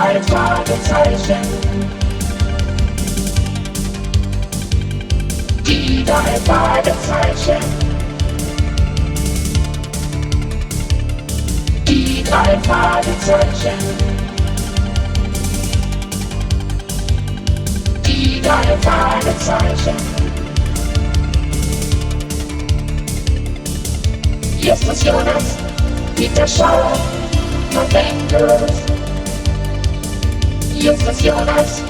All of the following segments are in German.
drei Fragezeichen. Die drei Fragezeichen. Die drei Fragezeichen. Die drei Fragezeichen. Justus Jonas, Peter Schauer, November. Justus Jonas,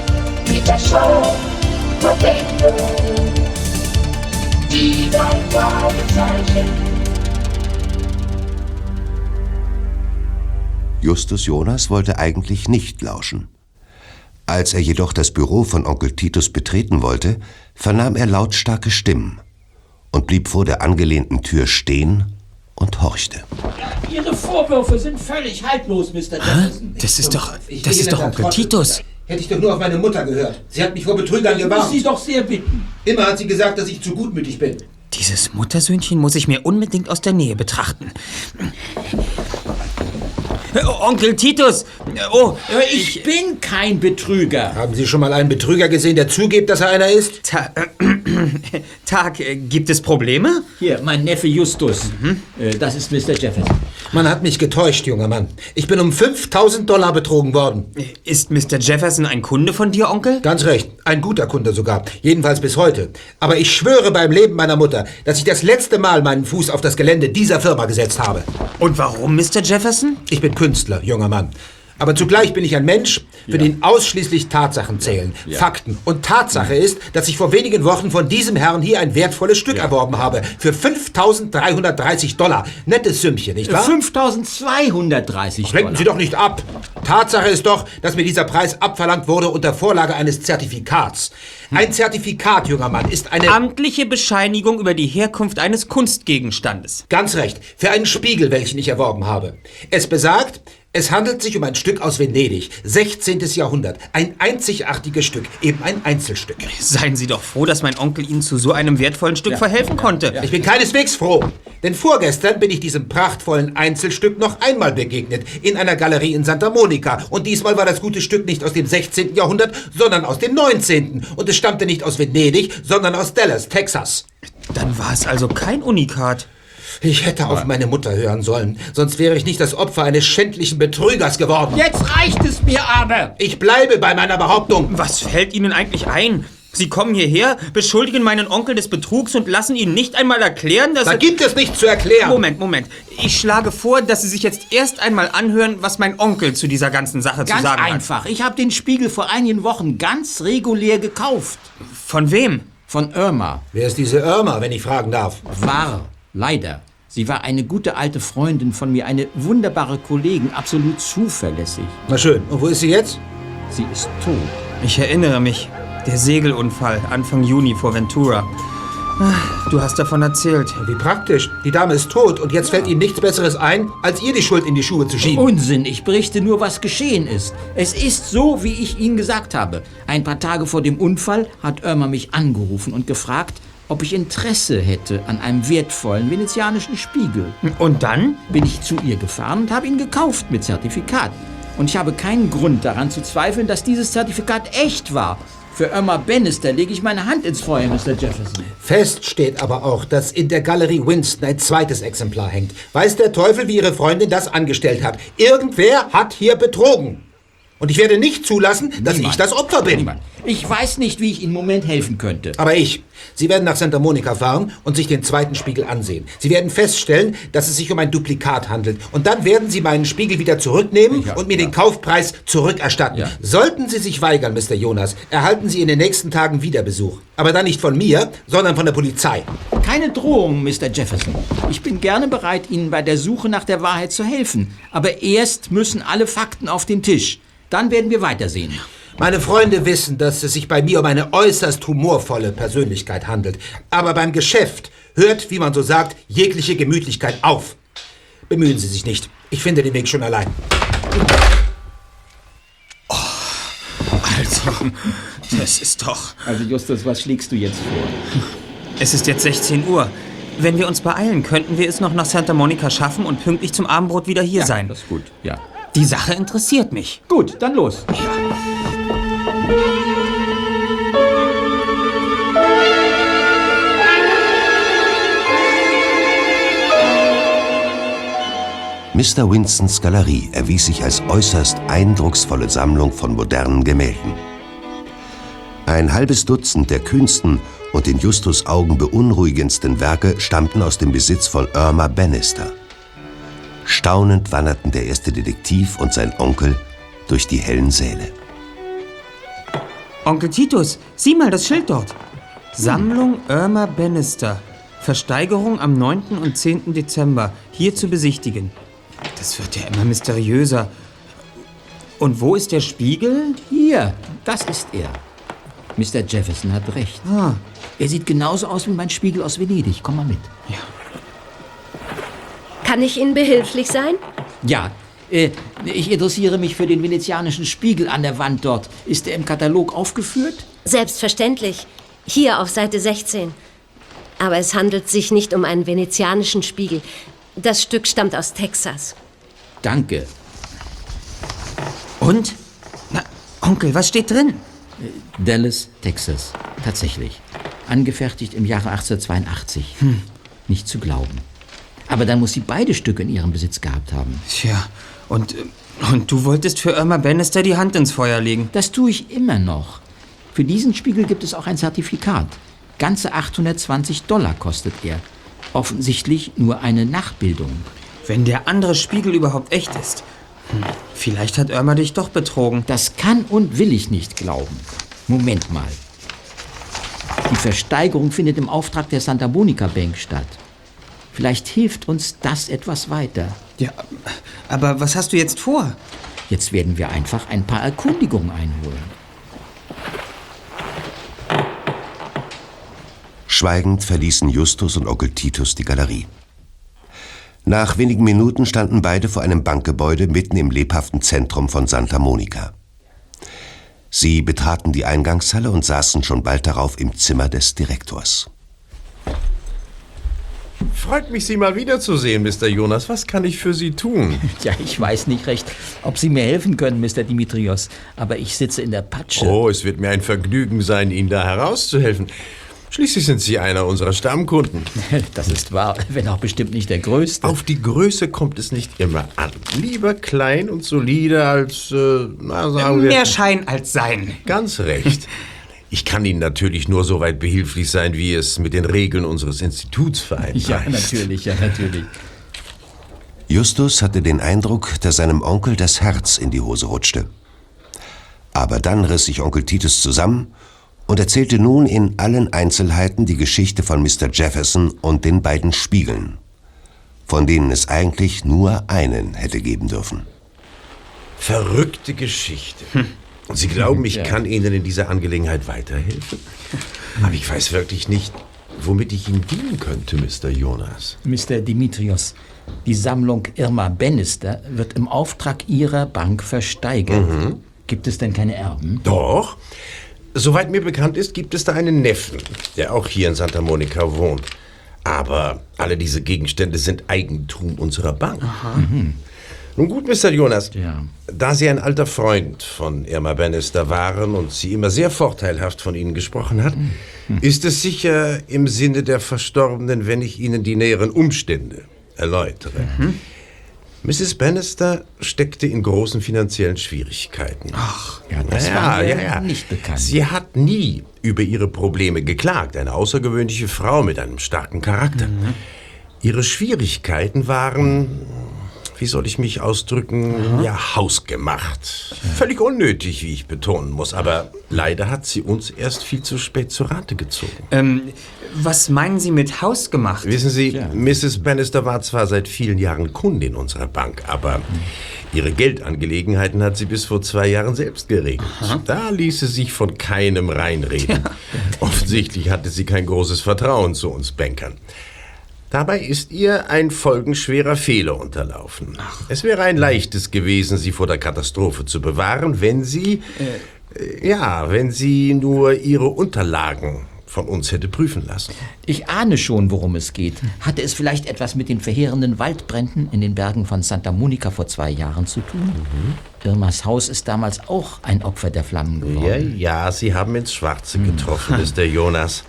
Peter Schauer, November. Die drei Fragezeichen. Justus Jonas wollte eigentlich nicht lauschen. Als er jedoch das Büro von Onkel Titus betreten wollte, vernahm er lautstarke Stimmen und blieb vor der angelehnten Tür stehen und horchte. Ihre Vorwürfe sind völlig haltlos, Mr. Jefferson. Das ist doch, das ist doch Onkel. Titus. Hätte ich doch nur auf meine Mutter gehört. Sie hat mich vor Betrügern Ich muss Sie gewarnt. doch sehr bitten. Immer hat sie gesagt, dass ich zu gutmütig bin. Dieses Muttersöhnchen muss ich mir unbedingt aus der Nähe betrachten. Äh, Onkel Titus! Oh, Äh, Ich bin kein Betrüger. Haben Sie schon mal einen Betrüger gesehen, der zugibt, dass er einer ist? Ta Tag, äh, gibt es Probleme? Hier, mein Neffe Justus. Äh, Das ist Mr. Jefferson. Man hat mich getäuscht, junger Mann. Ich bin um 5000 Dollar betrogen worden. Ist Mr. Jefferson ein Kunde von dir, Onkel? Ganz recht. Ein guter Kunde sogar. Jedenfalls bis heute. Aber ich schwöre beim Leben meiner Mutter, dass ich das letzte Mal meinen Fuß auf das Gelände dieser Firma gesetzt habe. Und warum, Mr. Jefferson? Ich bin Künstler, junger Mann. Aber zugleich bin ich ein Mensch, für den ausschließlich Tatsachen zählen, Fakten. Und Tatsache ist, dass ich vor wenigen Wochen von diesem Herrn hier ein wertvolles Stück erworben habe. Für 5.330 Dollar. Nettes Sümmchen, nicht wahr? 5230 Lenken Sie Dollar. doch nicht ab. Tatsache ist doch, dass mir dieser Preis abverlangt wurde unter Vorlage eines Zertifikats. Ein Zertifikat, junger Mann, ist eine... Amtliche Bescheinigung über die Herkunft eines Kunstgegenstandes. Ganz recht. Für einen Spiegel, welchen ich erworben habe. Es besagt, es handelt sich um ein Stück aus Venedig, 16. Jahrhundert. Ein einzigartiges Stück, eben ein Einzelstück. Seien Sie doch froh, dass mein Onkel Ihnen zu so einem wertvollen Stück verhelfen konnte. Ich bin keineswegs froh, denn vorgestern bin ich diesem prachtvollen Einzelstück noch einmal begegnet, in einer Galerie in Santa Monica. Und diesmal war das gute Stück nicht aus dem 16. Jahrhundert, sondern aus dem 19. Und es stammte nicht aus Venedig, sondern aus Dallas, Texas. Dann war es also kein Unikat. Ich hätte auf meine Mutter hören sollen, sonst wäre ich nicht das Opfer eines schändlichen Betrügers geworden. Jetzt reicht es mir aber. Ich bleibe bei meiner Behauptung. Was fällt Ihnen eigentlich ein? Sie kommen hierher, beschuldigen meinen Onkel des Betrugs und lassen ihn nicht einmal erklären, dass Da er... gibt es nichts zu erklären. Moment, Moment. Ich schlage vor, dass Sie sich jetzt erst einmal anhören, was mein Onkel zu dieser ganzen Sache zu Ganz sagen einfach. Ich habe den Spiegel vor einigen Wochen ganz regulär gekauft. hat. Von wem? Von Irma. Wer ist diese Irma, wenn ich fragen darf? War. Leider. Sie war eine gute alte Freundin von mir, eine wunderbare Kollegin, absolut zuverlässig. Na schön. Und wo ist sie jetzt? Sie ist tot. Ich erinnere mich. Der Segelunfall Anfang Juni vor Ventura. Ah, Du hast davon erzählt. Wie praktisch. Die Dame ist tot und jetzt fällt Ihnen nichts Besseres ein, als ihr die Schuld in die Schuhe zu schieben. Unsinn, ich berichte nur, was geschehen ist. Es ist so, wie ich Ihnen gesagt habe. Ein paar Tage vor dem Unfall hat Irma mich angerufen und gefragt, ob ich Interesse hätte an einem wertvollen venezianischen Spiegel. Und dann? Bin ich zu ihr gefahren und habe ihn gekauft mit Zertifikat. Und ich habe keinen Grund daran zu zweifeln, dass dieses Zertifikat echt war. Für Irma Bannister lege ich meine Hand ins Feuer, Mr. Jefferson. Fest steht aber auch, dass in der Galerie Winston ein zweites Exemplar hängt. Weiß der Teufel, wie Ihre Freundin das angestellt hat. Irgendwer hat hier betrogen. Und ich werde nicht zulassen, dass Niemand. ich das Opfer bin. Niemand. Ich weiß nicht, wie ich Ihnen im Moment helfen könnte. Aber ich. Sie werden nach Santa Monica fahren und sich den zweiten Spiegel ansehen. Sie werden feststellen, dass es sich um ein Duplikat handelt. Und dann werden Sie meinen Spiegel wieder zurücknehmen Ja, und mir ja. den Kaufpreis zurückerstatten. Ja. Sollten Sie sich weigern, Mr. Jonas, erhalten Sie in den nächsten Tagen wieder Besuch. Aber dann nicht von mir, sondern von der Polizei. Keine Drohung, Mr. Jefferson. Ich bin gerne bereit, Ihnen bei der Suche nach der Wahrheit zu helfen. Aber erst müssen alle Fakten auf den Tisch. Dann werden wir weitersehen. Meine Freunde wissen, dass es sich bei mir um eine äußerst humorvolle Persönlichkeit handelt. Aber beim Geschäft hört, wie man so sagt, jegliche Gemütlichkeit auf. Bemühen Sie sich nicht. Ich finde den Weg schon allein. Also, das ist doch... Also Justus, was schlägst du jetzt vor? Es ist jetzt 16 Uhr. Wenn wir uns beeilen, könnten wir es noch nach Santa Monica schaffen und pünktlich zum Abendbrot wieder hier sein. Das ist gut, ja. Die Sache interessiert mich. Gut, dann los. Mr. Winstons Galerie erwies sich als äußerst eindrucksvolle Sammlung von modernen Gemälden. Ein halbes Dutzend der kühnsten und in Justus Augen beunruhigendsten Werke stammten aus dem Besitz von Irma Bannister. Staunend wanderten der erste Detektiv und sein Onkel durch die hellen Säle. Onkel Titus, sieh mal das Schild dort. Sammlung Irma Bannister. Versteigerung am 9. und 10. Dezember. Hier zu besichtigen. Das wird ja immer mysteriöser. Und wo ist der Spiegel? Hier, das ist er. Mr. Jefferson hat recht. Ah. Er sieht genauso aus wie mein Spiegel aus Venedig. Komm mal mit. Kann ich Ihnen behilflich sein? Ja, äh, ich interessiere mich für den venezianischen Spiegel an der Wand dort. Ist er im Katalog aufgeführt? Selbstverständlich. Hier auf Seite 16. Aber es handelt sich nicht um einen venezianischen Spiegel. Das Stück stammt aus Texas. Danke. Und? Na, Onkel, was steht drin? Dallas, Texas. Tatsächlich. Angefertigt im Jahre 1882. Hm. Nicht zu glauben. Aber dann muss sie beide Stücke in ihrem Besitz gehabt haben. Tja, und, und du wolltest für Irma Bannister die Hand ins Feuer legen. Das tue ich immer noch. Für diesen Spiegel gibt es auch ein Zertifikat. Ganze 820 Dollar kostet er. Offensichtlich nur eine Nachbildung. Wenn der andere Spiegel überhaupt echt ist. Hm, vielleicht hat Irma dich doch betrogen. Das kann und will ich nicht glauben. Moment mal. Die Versteigerung findet im Auftrag der Santa Monica Bank statt. Vielleicht hilft uns das etwas weiter. Ja, aber was hast du jetzt vor? Jetzt werden wir einfach ein paar Erkundigungen einholen. Schweigend verließen Justus und Onkel Titus die Galerie. Nach wenigen Minuten standen beide vor einem Bankgebäude mitten im lebhaften Zentrum von Santa Monica. Sie betraten die Eingangshalle und saßen schon bald darauf im Zimmer des Direktors. Freut mich, Sie mal wiederzusehen, Mr. Jonas. Was kann ich für Sie tun? Ja, ich weiß nicht recht, ob Sie mir helfen können, Mr. Dimitrios. Aber ich sitze in der Patsche. Oh, es wird mir ein Vergnügen sein, Ihnen da herauszuhelfen. Schließlich sind Sie einer unserer Stammkunden. Das ist wahr, wenn auch bestimmt nicht der Größte. Auf die Größe kommt es nicht immer an. Lieber klein und solide als, äh, na sagen wir... Mehr Schein als Sein. Ganz recht. Ich kann Ihnen natürlich nur so weit behilflich sein, wie es mit den Regeln unseres Instituts vereinbart Ja, natürlich, ja, natürlich. Justus hatte den Eindruck, dass seinem Onkel das Herz in die Hose rutschte. Aber dann riss sich Onkel Titus zusammen und erzählte nun in allen Einzelheiten die Geschichte von Mr. Jefferson und den beiden Spiegeln, von denen es eigentlich nur einen hätte geben dürfen. Verrückte Geschichte. Und Sie glauben, ich Ja. kann Ihnen in dieser Angelegenheit weiterhelfen? Aber ich weiß wirklich nicht, womit ich Ihnen dienen könnte, Mr. Jonas. Mr. Dimitrios, die Sammlung Irma Bannister wird im Auftrag Ihrer Bank versteigert. Gibt es denn keine Erben? Doch. Soweit mir bekannt ist, gibt es da einen Neffen, der auch hier in Santa Monica wohnt. Aber alle diese Gegenstände sind Eigentum unserer Bank. Nun gut, Mr. Jonas, Ja. da Sie ein alter Freund von Irma Bannister waren und sie immer sehr vorteilhaft von Ihnen gesprochen hat, ist es sicher im Sinne der Verstorbenen, wenn ich Ihnen die näheren Umstände erläutere. Mrs. Bannister steckte in großen finanziellen Schwierigkeiten. Ach, ja, das war mir nicht bekannt. Sie hat nie über ihre Probleme geklagt. Eine außergewöhnliche Frau mit einem starken Charakter. Mhm. Ihre Schwierigkeiten waren, wie soll ich mich ausdrücken, ja, hausgemacht. Völlig unnötig, wie ich betonen muss. Aber leider hat sie uns erst viel zu spät zur Rate gezogen. Ähm, was meinen Sie mit Haus gemacht? Wissen Sie, Mrs. Bannister war zwar seit vielen Jahren Kundin unserer Bank, aber ihre Geldangelegenheiten hat sie bis vor zwei Jahren selbst geregelt. Da ließ sie sich von keinem reinreden. Offensichtlich hatte sie kein großes Vertrauen zu uns Bankern. Dabei ist ihr ein folgenschwerer Fehler unterlaufen. Es wäre ein leichtes gewesen, sie vor der Katastrophe zu bewahren, wenn sie, äh, ja, wenn sie nur ihre Unterlagen von uns hätte prüfen lassen. Ich ahne schon, worum es geht. Hatte es vielleicht etwas mit den verheerenden Waldbränden in den Bergen von Santa Monica vor zwei Jahren zu tun? Irmas Haus ist damals auch ein Opfer der Flammen geworden. Ja, ja, Sie haben ins Schwarze getroffen, Mr. Jonas.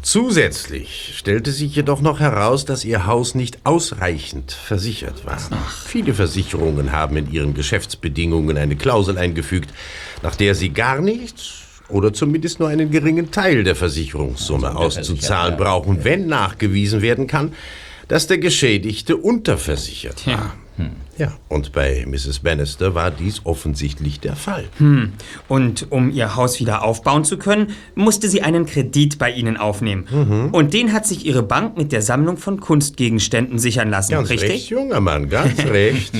Zusätzlich stellte sich jedoch noch heraus, dass Ihr Haus nicht ausreichend versichert war. Viele Versicherungen haben in ihren Geschäftsbedingungen eine Klausel eingefügt, nach der Sie gar nichts oder zumindest nur einen geringen Teil der Versicherungssumme auszuzahlen brauchen, wenn nachgewiesen werden kann, dass der Geschädigte unterversichert war. Ja, und bei Mrs. Bannister war dies offensichtlich der Fall. Und um ihr Haus wieder aufbauen zu können, musste sie einen Kredit bei ihnen aufnehmen. Und den hat sich ihre Bank mit der Sammlung von Kunstgegenständen sichern lassen, Ganz richtig? recht, junger Mann, ganz recht.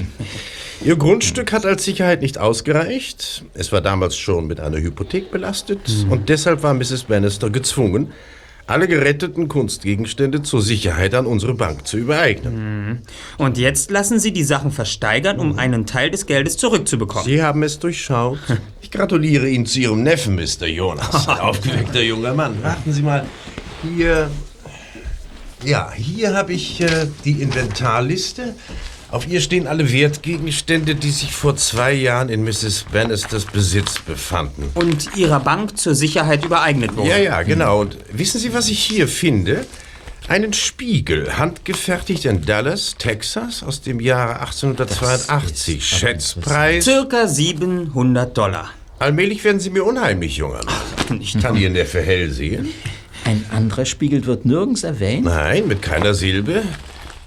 Ihr Grundstück hat als Sicherheit nicht ausgereicht. Es war damals schon mit einer Hypothek belastet und deshalb war Mrs. Bannister gezwungen, alle geretteten Kunstgegenstände zur Sicherheit an unsere Bank zu übereignen. Und jetzt lassen sie die Sachen versteigern, um einen Teil des Geldes zurückzubekommen. Sie haben es durchschaut. Ich gratuliere Ihnen zu Ihrem Neffen, Mr. Jonas. Ein aufgeweckter junger Mann. Warten Sie mal. Hier. Ja, hier habe ich äh, die Inventarliste. Auf ihr stehen alle Wertgegenstände, die sich vor zwei Jahren in Mrs. Bannisters Besitz befanden. Und ihrer Bank zur Sicherheit übereignet wurden. Ja, ja, genau. Und wissen Sie, was ich hier finde? Einen Spiegel, handgefertigt in Dallas, Texas, aus dem Jahre 1882. Schätzpreis. Circa 700 Dollar. Allmählich werden Sie mir unheimlich, junger Mann. Ich kann Ihr Neffe hell sehen. Ein anderer Spiegel wird nirgends erwähnt. Nein, mit keiner Silbe.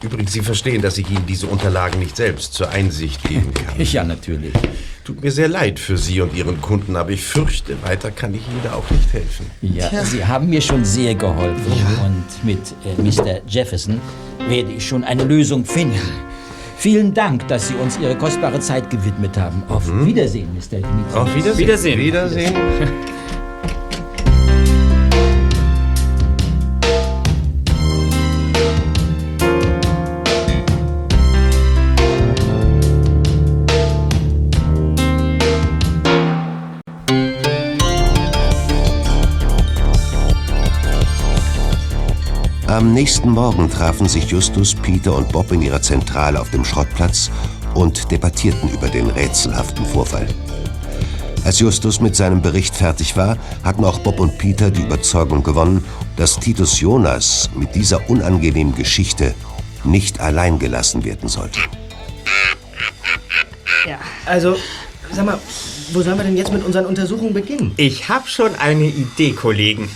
Übrigens, Sie verstehen, dass ich Ihnen diese Unterlagen nicht selbst zur Einsicht geben kann. Ja, natürlich. Tut mir sehr leid für Sie und Ihren Kunden, aber ich fürchte, weiter kann ich Ihnen da auch nicht helfen. Ja, Sie haben mir schon sehr geholfen. Und mit äh, Mr. Jefferson werde ich schon eine Lösung finden. Vielen Dank, dass Sie uns Ihre kostbare Zeit gewidmet haben. Auf Wiedersehen, Mr. Dimitrios. Auf Wiedersehen. Wiedersehen. Wiedersehen. Am nächsten Morgen trafen sich Justus, Peter und Bob in ihrer Zentrale auf dem Schrottplatz und debattierten über den rätselhaften Vorfall. Als Justus mit seinem Bericht fertig war, hatten auch Bob und Peter die Überzeugung gewonnen, dass Titus Jonas mit dieser unangenehmen Geschichte nicht allein gelassen werden sollte. Also, sag mal, wo sollen wir denn jetzt mit unseren Untersuchungen beginnen? Ich habe schon eine Idee, Kollegen.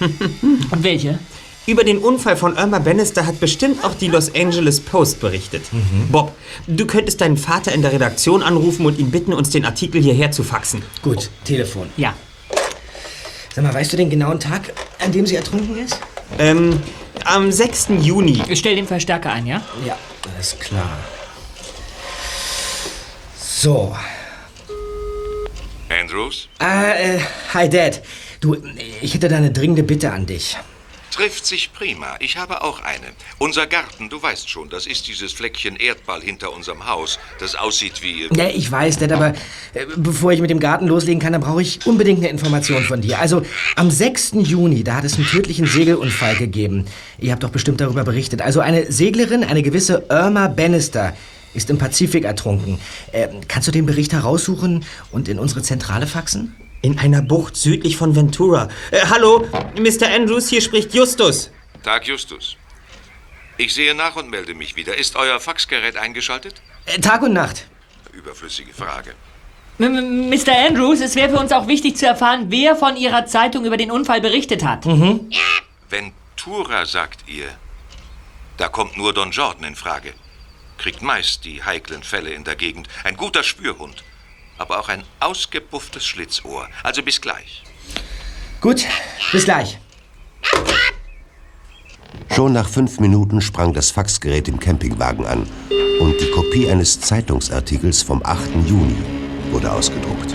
Und welche? Über den Unfall von Irma Bannister hat bestimmt auch die Los Angeles Post berichtet. Bob, du könntest deinen Vater in der Redaktion anrufen und ihn bitten, uns den Artikel hierher zu faxen. Gut, Telefon. Ja. Sag mal, weißt du den genauen Tag, an dem sie ertrunken ist? Ähm, am 6. Juni. Stell den Verstärker ein, ja? Ja, alles klar. So. Andrews? Ah, äh, hi Dad. Du, ich hätte da eine dringende Bitte an dich. Trifft sich prima. Ich habe auch eine. Unser Garten, du weißt schon, das ist dieses Fleckchen Erdball hinter unserem Haus, das aussieht wie... Ja, ich weiß, Dad, aber äh, bevor ich mit dem Garten loslegen kann, dann brauche ich unbedingt eine Information von dir. Also, am 6. Juni, da hat es einen tödlichen Segelunfall gegeben. Ihr habt doch bestimmt darüber berichtet. Also, eine Seglerin, eine gewisse Irma Bannister, ist im Pazifik ertrunken. Äh, kannst du den Bericht heraussuchen und in unsere Zentrale faxen? In einer Bucht südlich von Ventura. Äh, hallo, Mr. Andrews, hier spricht Justus. Tag, Justus. Ich sehe nach und melde mich wieder. Ist euer Faxgerät eingeschaltet? Äh, Tag und Nacht. Überflüssige Frage. M- Mr. Andrews, es wäre für uns auch wichtig zu erfahren, wer von Ihrer Zeitung über den Unfall berichtet hat. Ventura, sagt ihr. Da kommt nur Don Jordan in Frage. Kriegt meist die heiklen Fälle in der Gegend. Ein guter Spürhund. Aber auch ein ausgepufftes Schlitzohr. Also bis gleich. Gut, bis gleich. Schon nach fünf Minuten sprang das Faxgerät im Campingwagen an und die Kopie eines Zeitungsartikels vom 8. Juni wurde ausgedruckt.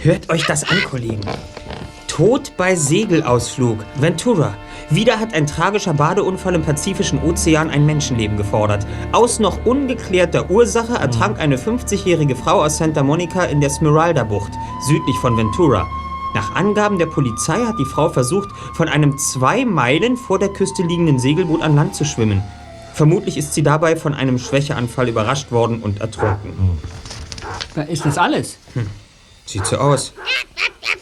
Hört euch das an, Kollegen. Tod bei Segelausflug. Ventura. Wieder hat ein tragischer Badeunfall im Pazifischen Ozean ein Menschenleben gefordert. Aus noch ungeklärter Ursache ertrank eine 50-jährige Frau aus Santa Monica in der Smeralda-Bucht, südlich von Ventura. Nach Angaben der Polizei hat die Frau versucht, von einem zwei Meilen vor der Küste liegenden Segelboot an Land zu schwimmen. Vermutlich ist sie dabei von einem Schwächeanfall überrascht worden und ertrunken. Ist das alles? Sieht so aus.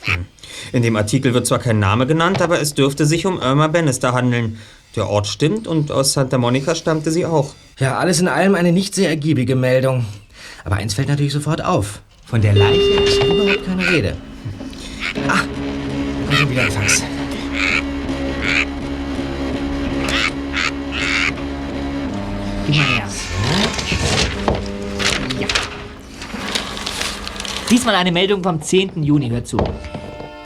Hm. In dem Artikel wird zwar kein Name genannt, aber es dürfte sich um Irma Bannister handeln. Der Ort stimmt und aus Santa Monica stammte sie auch. Ja, alles in allem eine nicht sehr ergiebige Meldung. Aber eins fällt natürlich sofort auf. Von der Leiche ist überhaupt keine Rede. Ah, da sind wieder ein Fax. Ja. Diesmal eine Meldung vom 10. Juni, hör zu.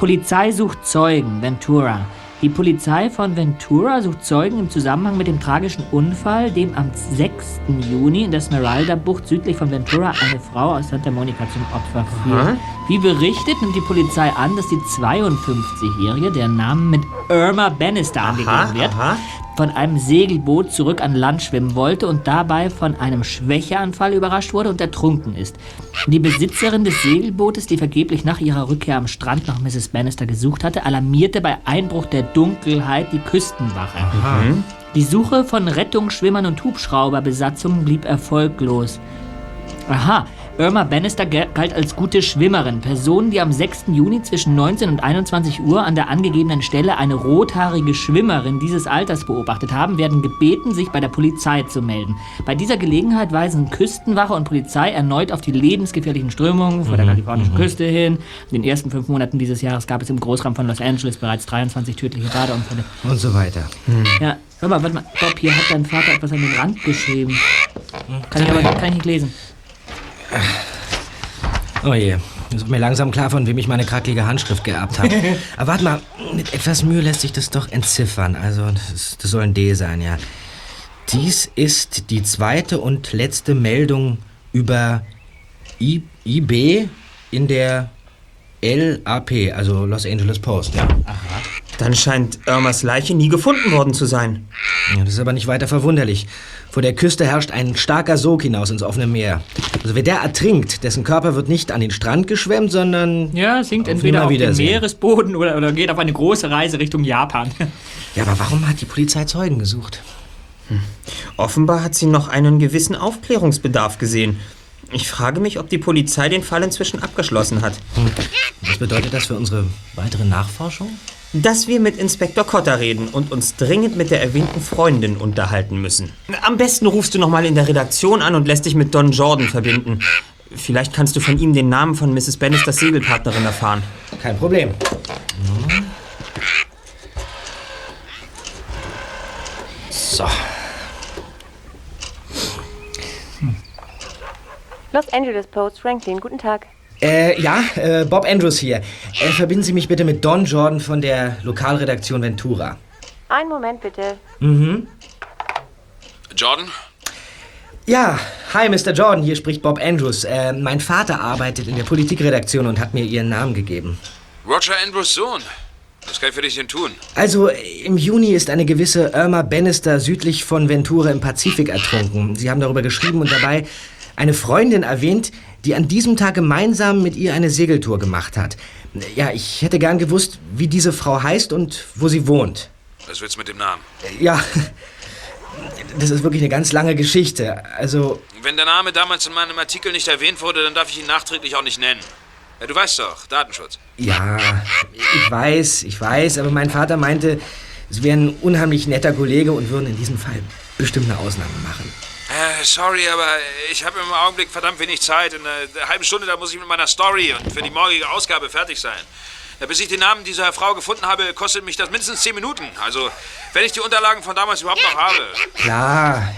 Polizei sucht Zeugen, Ventura. Die Polizei von Ventura sucht Zeugen im Zusammenhang mit dem tragischen Unfall, dem am 6. Juni in der Smeralda-Bucht südlich von Ventura eine Frau aus Santa Monica zum Opfer fiel. Wie berichtet, nimmt die Polizei an, dass die 52-Jährige, deren Name mit Irma Bannister angegeben wird, aha. von einem Segelboot zurück an Land schwimmen wollte und dabei von einem Schwächeanfall überrascht wurde und ertrunken ist. Die Besitzerin des Segelbootes, die vergeblich nach ihrer Rückkehr am Strand nach Mrs. Bannister gesucht hatte, alarmierte bei Einbruch der Dunkelheit die Küstenwache. Die Suche von Rettungsschwimmern und Hubschrauberbesatzungen blieb erfolglos. Aha, Irma Bannister galt als gute Schwimmerin. Personen, die am 6. Juni zwischen 19 und 21 Uhr an der angegebenen Stelle eine rothaarige Schwimmerin dieses Alters beobachtet haben, werden gebeten, sich bei der Polizei zu melden. Bei dieser Gelegenheit weisen Küstenwache und Polizei erneut auf die lebensgefährlichen Strömungen vor der kalifornischen Küste hin. In den ersten fünf Monaten dieses Jahres gab es im Großraum von Los Angeles bereits 23 tödliche Badeunfälle. Und so weiter. Ja, hör mal, warte mal. Bob, hier hat dein Vater etwas an den Rand geschrieben. Kann ich aber kann ich nicht lesen. Oh je, es wird mir langsam klar, von wem ich meine kraklige Handschrift geerbt habe. Aber warte mal, mit etwas Mühe lässt sich das doch entziffern. Also, das, das soll ein D sein, ja. Dies ist die zweite und letzte Meldung über I, IB in der LAP, also Los Angeles Post, ja. Dann scheint Irmas Leiche nie gefunden worden zu sein. Ja, Das ist aber nicht weiter verwunderlich. Vor der Küste herrscht ein starker Sog hinaus ins offene Meer. Also wer der ertrinkt, dessen Körper wird nicht an den Strand geschwemmt, sondern... Ja, sinkt Auf entweder auf den. Meeresboden oder, oder geht auf eine große Reise Richtung Japan. Ja, aber warum hat die Polizei Zeugen gesucht? Offenbar hat sie noch einen gewissen Aufklärungsbedarf gesehen. Ich frage mich, ob die Polizei den Fall inzwischen abgeschlossen hat. Was bedeutet das für unsere weitere Nachforschung? Dass wir mit Inspektor Cotter reden und uns dringend mit der erwähnten Freundin unterhalten müssen. Am besten rufst du noch mal in der Redaktion an und lässt dich mit Don Jordan verbinden. Vielleicht kannst du von ihm den Namen von Mrs. Bannisters Segelpartnerin erfahren. Kein Problem. So. Los Angeles Post, Franklin, guten Tag. Äh, ja, äh, Bob Andrews hier. Äh, verbinden Sie mich bitte mit Don Jordan von der Lokalredaktion Ventura. Einen Moment bitte. Jordan? Ja, hi Mr. Jordan, hier spricht Bob Andrews. Äh, mein Vater arbeitet in der Politikredaktion und hat mir Ihren Namen gegeben. Roger Andrews Sohn. Was kann ich für dich denn tun? Also, im Juni ist eine gewisse Irma Bannister südlich von Ventura im Pazifik ertrunken. Sie haben darüber geschrieben und dabei eine Freundin erwähnt, die an diesem Tag gemeinsam mit ihr eine Segeltour gemacht hat. Ja, ich hätte gern gewusst, wie diese Frau heißt und wo sie wohnt. Was willst du mit dem Namen? Ja, das ist wirklich eine ganz lange Geschichte. Also, Wenn der Name damals in meinem Artikel nicht erwähnt wurde, dann darf ich ihn nachträglich auch nicht nennen. Ja, du weißt doch, Datenschutz. ja, ich weiß, ich weiß, aber mein Vater meinte, es wäre ein unheimlich netter Kollege und würden in diesem Fall bestimmt eine Ausnahme machen. Äh, sorry, aber ich habe im Augenblick verdammt wenig Zeit. In einer halben Stunde, da muss ich mit meiner Story und für die morgige Ausgabe fertig sein. Ja, bis ich den Namen dieser Frau gefunden habe, kostet mich das mindestens zehn Minuten. Also, wenn ich die Unterlagen von damals überhaupt noch habe. Klar,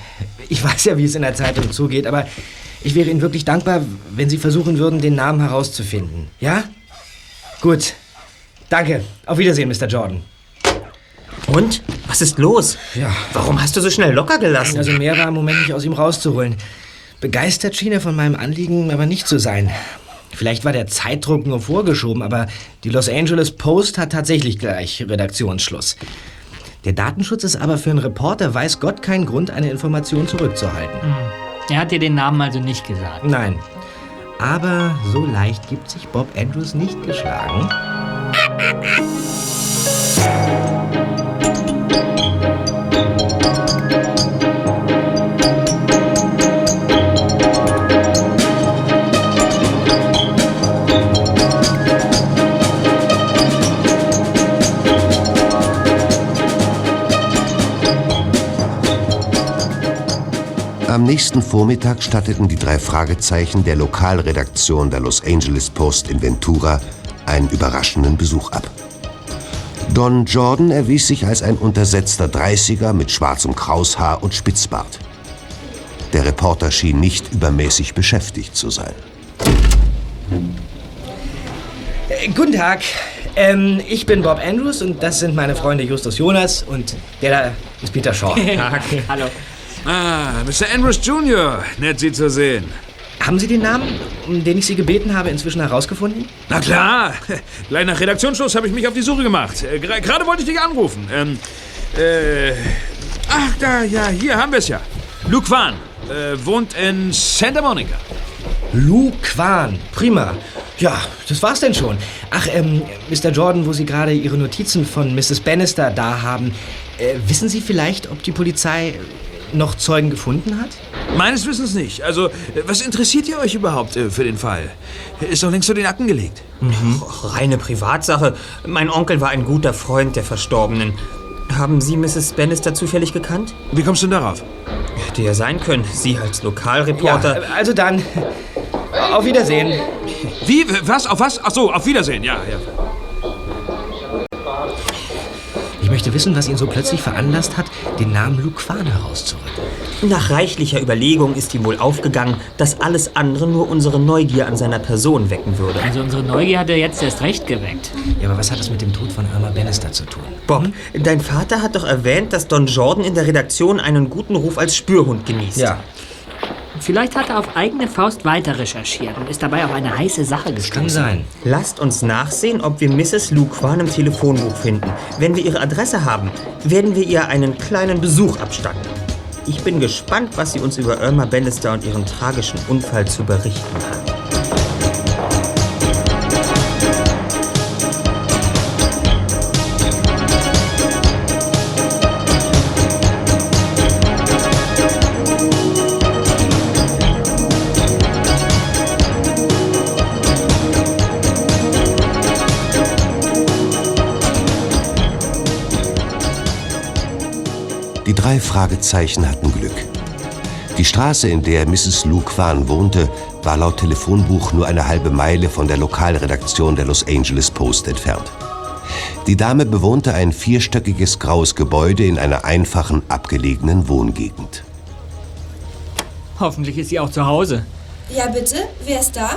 ich weiß ja, wie es in der Zeitung zugeht, aber ich wäre Ihnen wirklich dankbar, wenn Sie versuchen würden, den Namen herauszufinden. Ja? Gut. Danke. Auf Wiedersehen, Mr. Jordan. Und? Was ist los? Ja. Warum hast du so schnell locker gelassen? Also mehr war im Moment nicht aus ihm rauszuholen. Begeistert schien er von meinem Anliegen aber nicht zu sein. Vielleicht war der Zeitdruck nur vorgeschoben, aber die Los Angeles Post hat tatsächlich gleich Redaktionsschluss. Der Datenschutz ist aber für einen Reporter, weiß Gott, kein Grund, eine Information zurückzuhalten. Er hat dir den Namen also nicht gesagt. Nein. Aber so leicht gibt sich Bob Andrews nicht geschlagen. Am nächsten Vormittag statteten die drei Fragezeichen der Lokalredaktion der Los Angeles Post in Ventura einen überraschenden Besuch ab. Don Jordan erwies sich als ein untersetzter Dreißiger mit schwarzem Kraushaar und Spitzbart. Der Reporter schien nicht übermäßig beschäftigt zu sein. Äh, guten Tag. Ähm, ich bin Bob Andrews und das sind meine Freunde Justus Jonas und der da ist Peter Shaw. Hallo. Ah, Mr. Andrews Jr., nett Sie zu sehen. Haben Sie den Namen, um den ich Sie gebeten habe, inzwischen herausgefunden? Na klar, gleich nach Redaktionsschluss habe ich mich auf die Suche gemacht. Äh, Gerade wollte ich dich anrufen. Ähm, äh, ach, da, ja, hier haben wir es ja. Luke Wan äh, wohnt in Santa Monica. Lou Kwan, prima. Ja, das war's denn schon. Ach, ähm, Mr. Jordan, wo Sie gerade Ihre Notizen von Mrs. Bannister da haben, äh, wissen Sie vielleicht, ob die Polizei noch Zeugen gefunden hat? Meines Wissens nicht. Also, was interessiert ihr euch überhaupt äh, für den Fall? Ist doch längst zu den Akten gelegt. Reine Privatsache. Mein Onkel war ein guter Freund der Verstorbenen. Haben Sie Mrs. Bannister zufällig gekannt? Wie kommst du denn darauf? Hätte ja sein können. Sie als Lokalreporter. Ja, also dann, auf Wiedersehen. Wie? Was? Auf was? Ach so, auf Wiedersehen. Ja, ja. Ich möchte wissen, was ihn so plötzlich veranlasst hat, den Namen Lou Kwan herauszurücken. Nach reichlicher Überlegung ist ihm wohl aufgegangen, dass alles andere nur unsere Neugier an seiner Person wecken würde. Also unsere Neugier hat er jetzt erst recht geweckt. Ja, aber was hat das mit dem Tod von Irma Bannister zu tun? Bob, dein Vater hat doch erwähnt, dass Don Jordan in der Redaktion einen guten Ruf als Spürhund genießt. Ja, Vielleicht hat er auf eigene Faust weiter recherchiert und ist dabei auf eine heiße Sache gestoßen. kann sein. Lasst uns nachsehen, ob wir Mrs. Lou Kwan im Telefonbuch finden. Wenn wir ihre Adresse haben, werden wir ihr einen kleinen Besuch abstatten. Ich bin gespannt, was sie uns über Irma Bannister und ihren tragischen Unfall zu berichten hat. Fragezeichen hatten Glück. Die Straße, in der Mrs. Lou Kwan wohnte, war laut Telefonbuch nur eine halbe Meile von der Lokalredaktion der Los Angeles Post entfernt. Die Dame bewohnte ein vierstöckiges graues Gebäude in einer einfachen, abgelegenen Wohngegend. Hoffentlich ist sie auch zu Hause. Ja, bitte? Wer ist da?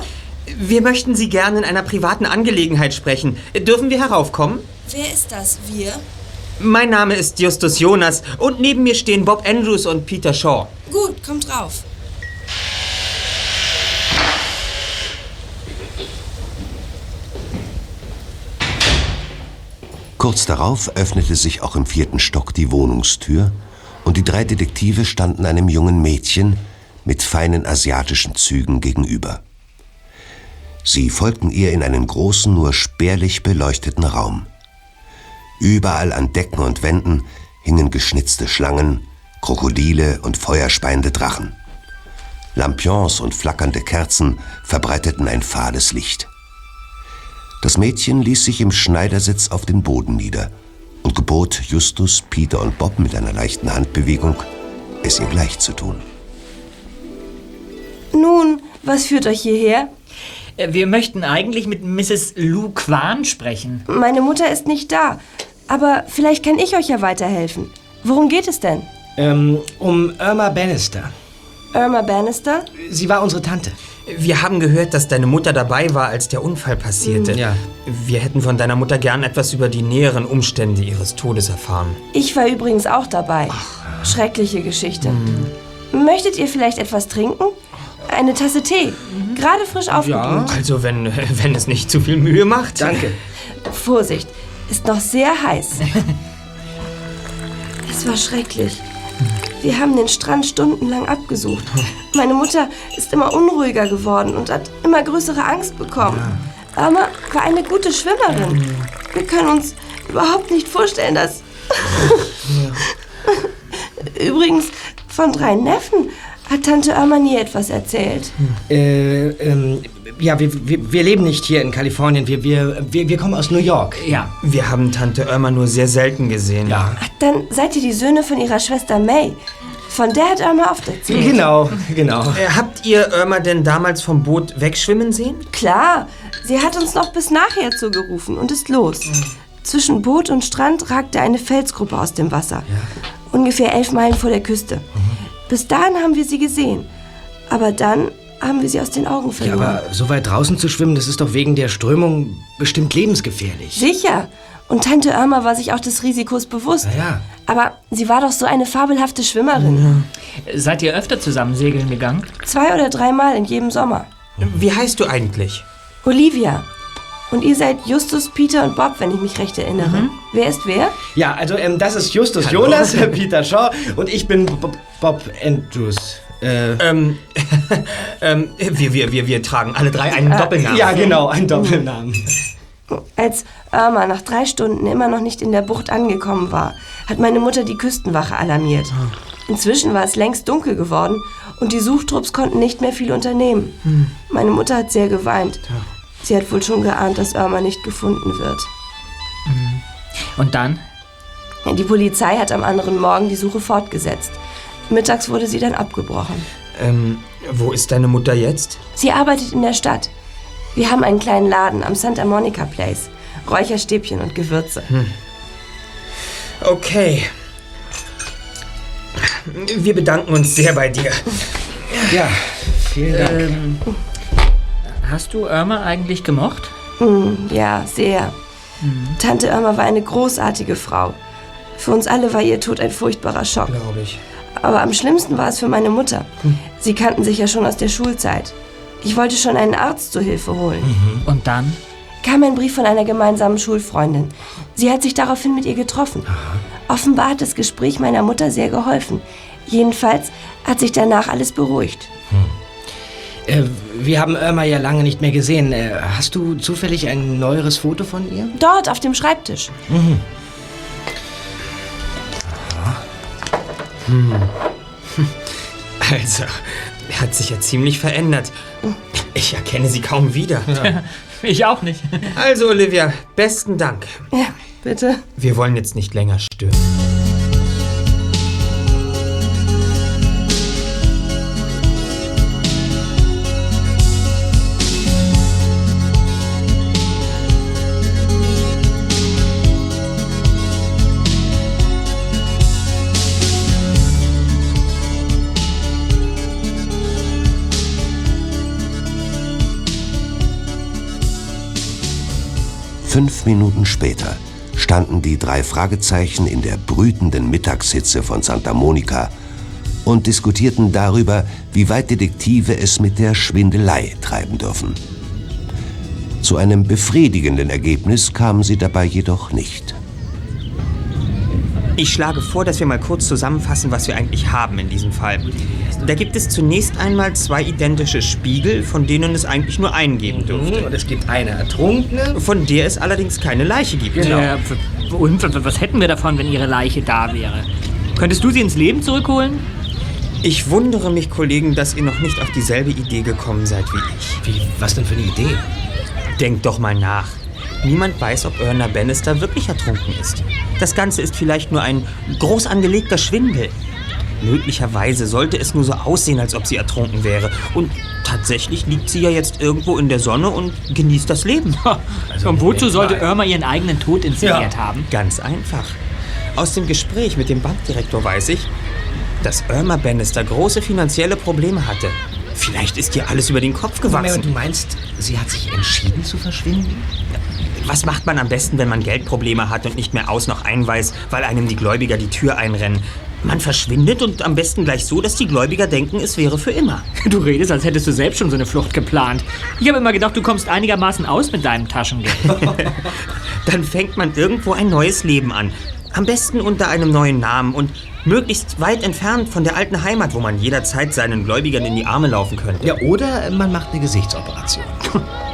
Wir möchten Sie gerne in einer privaten Angelegenheit sprechen. Dürfen wir heraufkommen? Wer ist das? Wir? Mein Name ist Justus Jonas und neben mir stehen Bob Andrews und Peter Shaw. Gut, kommt drauf. Kurz darauf öffnete sich auch im vierten Stock die Wohnungstür und die drei Detektive standen einem jungen Mädchen mit feinen asiatischen Zügen gegenüber. Sie folgten ihr in einen großen, nur spärlich beleuchteten Raum. Überall an Decken und Wänden hingen geschnitzte Schlangen, Krokodile und feuerspeiende Drachen. Lampions und flackernde Kerzen verbreiteten ein fahles Licht. Das Mädchen ließ sich im Schneidersitz auf den Boden nieder und gebot Justus, Peter und Bob mit einer leichten Handbewegung, es ihr gleich zu tun. Nun, was führt euch hierher? Äh, Wir möchten eigentlich mit Mrs. Lou Kwan sprechen. Meine Mutter ist nicht da. Aber vielleicht kann ich euch ja weiterhelfen. Worum geht es denn? Ähm, um Irma Bannister. Irma Bannister? Sie war unsere Tante. Wir haben gehört, dass deine Mutter dabei war, als der Unfall passierte. Mhm. Ja. Wir hätten von deiner Mutter gern etwas über die näheren Umstände ihres Todes erfahren. Ich war übrigens auch dabei. Schreckliche Geschichte. Möchtet ihr vielleicht etwas trinken? Eine Tasse Tee? Gerade frisch aufgebrüht. Also, wenn, wenn es nicht zu viel Mühe macht. Danke. Vorsicht, ist noch sehr heiß. Es war schrecklich. Wir haben den Strand stundenlang abgesucht. Meine Mutter ist immer unruhiger geworden und hat immer größere Angst bekommen. Irma war eine gute Schwimmerin. Wir können uns überhaupt nicht vorstellen, dass... Übrigens, von drei Neffen hat Tante Irma nie etwas erzählt. Äh, ähm, ja, wir, wir, wir leben nicht hier in Kalifornien. Wir, wir, wir, wir kommen aus New York. Ja. Wir haben Tante Irma nur sehr selten gesehen. Ja. Dann seid ihr die Söhne von ihrer Schwester May. Von der hat Irma oft erzählt. Genau, genau. Äh, habt ihr Irma denn damals vom Boot wegschwimmen sehen? Klar, sie hat uns noch bis nachher zugerufen und ist los. Zwischen Boot und Strand ragte eine Felsgruppe aus dem Wasser. Ungefähr elf Meilen vor der Küste. Bis dahin haben wir sie gesehen. Aber dann haben wir sie aus den Augen Ja, verloren. aber so weit draußen zu schwimmen, das ist doch wegen der Strömung bestimmt lebensgefährlich. Sicher. Und Tante Irma war sich auch des Risikos bewusst. ja. Aber sie war doch so eine fabelhafte Schwimmerin. Seid ihr öfter zusammen segeln gegangen? Zwei oder dreimal in jedem Sommer. Wie heißt du eigentlich? Olivia. Und ihr seid Justus, Peter und Bob, wenn ich mich recht erinnere. Wer ist wer? Ja, also ähm, das ist Justus Hallo. Jonas, Peter Shaw und ich bin Bob, Bob Andrews. Äh, Ähm, ähm, wir, wir, wir, wir tragen alle drei einen Doppelnamen. ja, genau, ein Doppelnamen. Als Irma nach drei Stunden immer noch nicht in der Bucht angekommen war, hat meine Mutter die Küstenwache alarmiert. Inzwischen war es längst dunkel geworden und die Suchtrupps konnten nicht mehr viel unternehmen. Meine Mutter hat sehr geweint. Sie hat wohl schon geahnt, dass Irma nicht gefunden wird. Und dann? Die Polizei hat am anderen Morgen die Suche fortgesetzt. Mittags wurde sie dann abgebrochen. Ähm, wo ist deine Mutter jetzt? Sie arbeitet in der Stadt. Wir haben einen kleinen Laden am Santa Monica Place. Räucherstäbchen und Gewürze. Okay. Wir bedanken uns sehr bei dir. Ja, vielen Dank. Ähm, hast du Irma eigentlich gemocht? Hm, ja, sehr. Tante Irma war eine großartige Frau. Für uns alle war ihr Tod ein furchtbarer Schock. Glaube ich. Aber am schlimmsten war es für meine Mutter. Sie kannten sich ja schon aus der Schulzeit. Ich wollte schon einen Arzt zur Hilfe holen. Und dann? Kam ein Brief von einer gemeinsamen Schulfreundin. Sie hat sich daraufhin mit ihr getroffen. Offenbar hat das Gespräch meiner Mutter sehr geholfen. Jedenfalls hat sich danach alles beruhigt. Äh, wir haben Irma ja lange nicht mehr gesehen. Äh, hast du zufällig ein neueres Foto von ihr? Dort auf dem Schreibtisch. Mhm. Hm. Also, er hat sich ja ziemlich verändert. Ich erkenne sie kaum wieder. Ich auch nicht. Also, Olivia, besten Dank. Ja, bitte. Wir wollen jetzt nicht länger stören. Fünf Minuten später standen die drei Fragezeichen in der brütenden Mittagshitze von Santa Monica und diskutierten darüber, wie weit Detektive es mit der Schwindelei treiben dürfen. Zu einem befriedigenden Ergebnis kamen sie dabei jedoch nicht. Ich schlage vor, dass wir mal kurz zusammenfassen, was wir eigentlich haben in diesem Fall. Da gibt es zunächst einmal zwei identische Spiegel, von denen es eigentlich nur einen geben dürfte. Und es gibt eine ertrunkene. Von der es allerdings keine Leiche gibt. Genau. Ja, und was hätten wir davon, wenn ihre Leiche da wäre? Könntest du sie ins Leben zurückholen? Ich wundere mich, Kollegen, dass ihr noch nicht auf dieselbe Idee gekommen seid wie ich. Wie, was denn für eine Idee? Denkt doch mal nach. Niemand weiß, ob Erna Bannister wirklich ertrunken ist. Das Ganze ist vielleicht nur ein groß angelegter Schwindel. Möglicherweise sollte es nur so aussehen, als ob sie ertrunken wäre. Und tatsächlich liegt sie ja jetzt irgendwo in der Sonne und genießt das Leben. und wozu sollte Irma ihren eigenen Tod inszeniert haben? Ganz einfach. Aus dem Gespräch mit dem Bankdirektor weiß ich, dass Irma Bannister große finanzielle Probleme hatte. Vielleicht ist ihr alles über den Kopf gewachsen. Du meinst, sie hat sich entschieden zu verschwinden? Was macht man am besten, wenn man Geldprobleme hat und nicht mehr aus noch ein weiß, weil einem die Gläubiger die Tür einrennen? Man verschwindet und am besten gleich so, dass die Gläubiger denken, es wäre für immer. Du redest, als hättest du selbst schon so eine Flucht geplant. Ich habe immer gedacht, du kommst einigermaßen aus mit deinem Taschengeld. Dann fängt man irgendwo ein neues Leben an. Am besten unter einem neuen Namen und möglichst weit entfernt von der alten Heimat, wo man jederzeit seinen Gläubigern in die Arme laufen könnte. Ja, oder man macht eine Gesichtsoperation.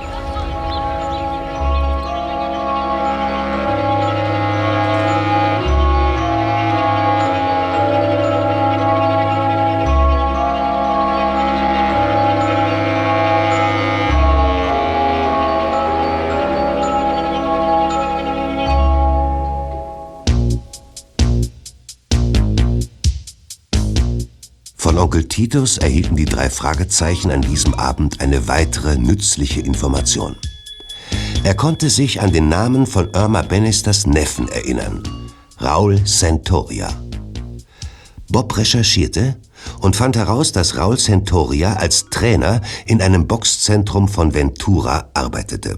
Titus erhielten die drei Fragezeichen an diesem Abend eine weitere nützliche Information. Er konnte sich an den Namen von Irma Bannisters Neffen erinnern, Raul Santoria. Bob recherchierte und fand heraus, dass Raul Santoria als Trainer in einem Boxzentrum von Ventura arbeitete.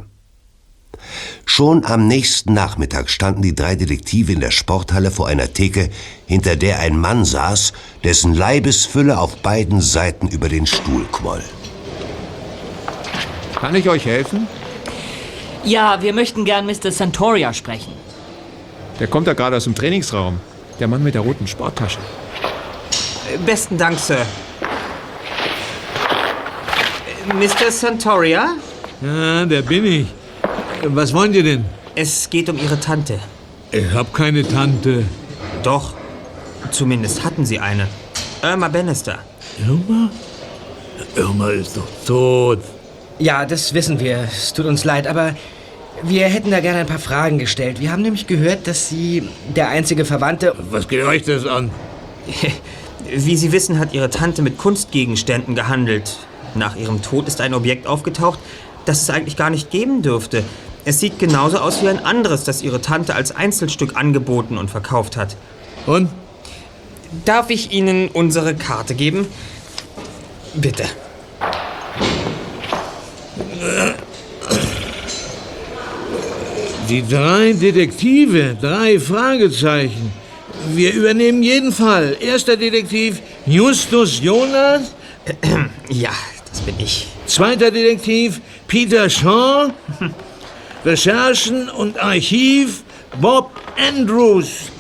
Schon am nächsten Nachmittag standen die drei Detektive in der Sporthalle vor einer Theke, hinter der ein Mann saß, dessen Leibesfülle auf beiden Seiten über den Stuhl quoll. Kann ich euch helfen? Ja, wir möchten gern Mr. Santoria sprechen. Der kommt da gerade aus dem Trainingsraum. Der Mann mit der roten Sporttasche. Besten Dank, Sir. Mr. Santoria? Ja, der bin ich. Was wollen Sie denn? Es geht um Ihre Tante. Ich hab keine Tante. Doch. Zumindest hatten Sie eine. Irma Bannister. Irma? Irma ist doch tot. Ja, das wissen wir. Es tut uns leid, aber wir hätten da gerne ein paar Fragen gestellt. Wir haben nämlich gehört, dass Sie der einzige Verwandte. Was geht euch das an? Wie Sie wissen, hat Ihre Tante mit Kunstgegenständen gehandelt. Nach ihrem Tod ist ein Objekt aufgetaucht, das es eigentlich gar nicht geben dürfte. Es sieht genauso aus wie ein anderes, das Ihre Tante als Einzelstück angeboten und verkauft hat. Und? Darf ich Ihnen unsere Karte geben? Bitte. Die drei Detektive, drei Fragezeichen. Wir übernehmen jeden Fall. Erster Detektiv Justus Jonas. Ja, das bin ich. Zweiter Detektiv Peter Shaw. Recherchen und Archiv Bob Andrews.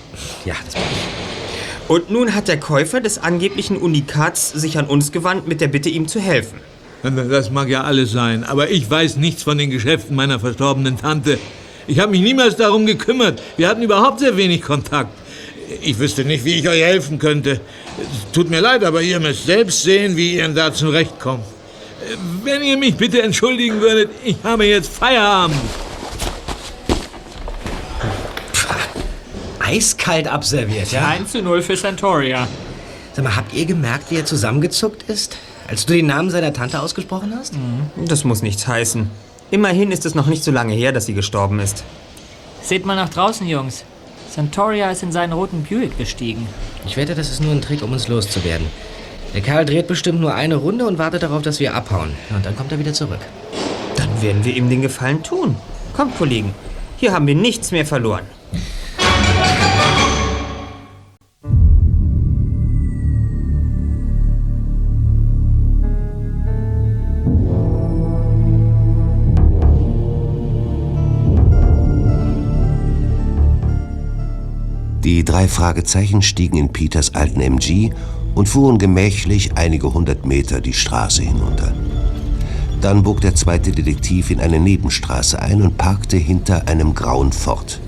Ja, das bin ich. Und nun hat der Käufer des angeblichen Unikats sich an uns gewandt mit der Bitte, ihm zu helfen. Das mag ja alles sein, aber ich weiß nichts von den Geschäften meiner verstorbenen Tante. Ich habe mich niemals darum gekümmert. Wir hatten überhaupt sehr wenig Kontakt. Ich wüsste nicht, wie ich euch helfen könnte. Tut mir leid, aber ihr müsst selbst sehen, wie ihr da zurechtkommt. Wenn ihr mich bitte entschuldigen würdet, ich habe jetzt Feierabend. Eiskalt abserviert, ja? 1 zu 0 für Santoria. Sag mal, habt ihr gemerkt, wie er zusammengezuckt ist, als du den Namen seiner Tante ausgesprochen hast? Das muss nichts heißen. Immerhin ist es noch nicht so lange her, dass sie gestorben ist. Seht mal nach draußen, Jungs. Santoria ist in seinen roten Buick gestiegen. Ich wette, das ist nur ein Trick, um uns loszuwerden. Der Kerl dreht bestimmt nur eine Runde und wartet darauf, dass wir abhauen. Und dann kommt er wieder zurück. Dann werden wir ihm den Gefallen tun. Kommt, Kollegen. Hier haben wir nichts mehr verloren. Die drei Fragezeichen stiegen in Peters alten MG und fuhren gemächlich einige hundert Meter die Straße hinunter. Dann bog der zweite Detektiv in eine Nebenstraße ein und parkte hinter einem grauen Ford.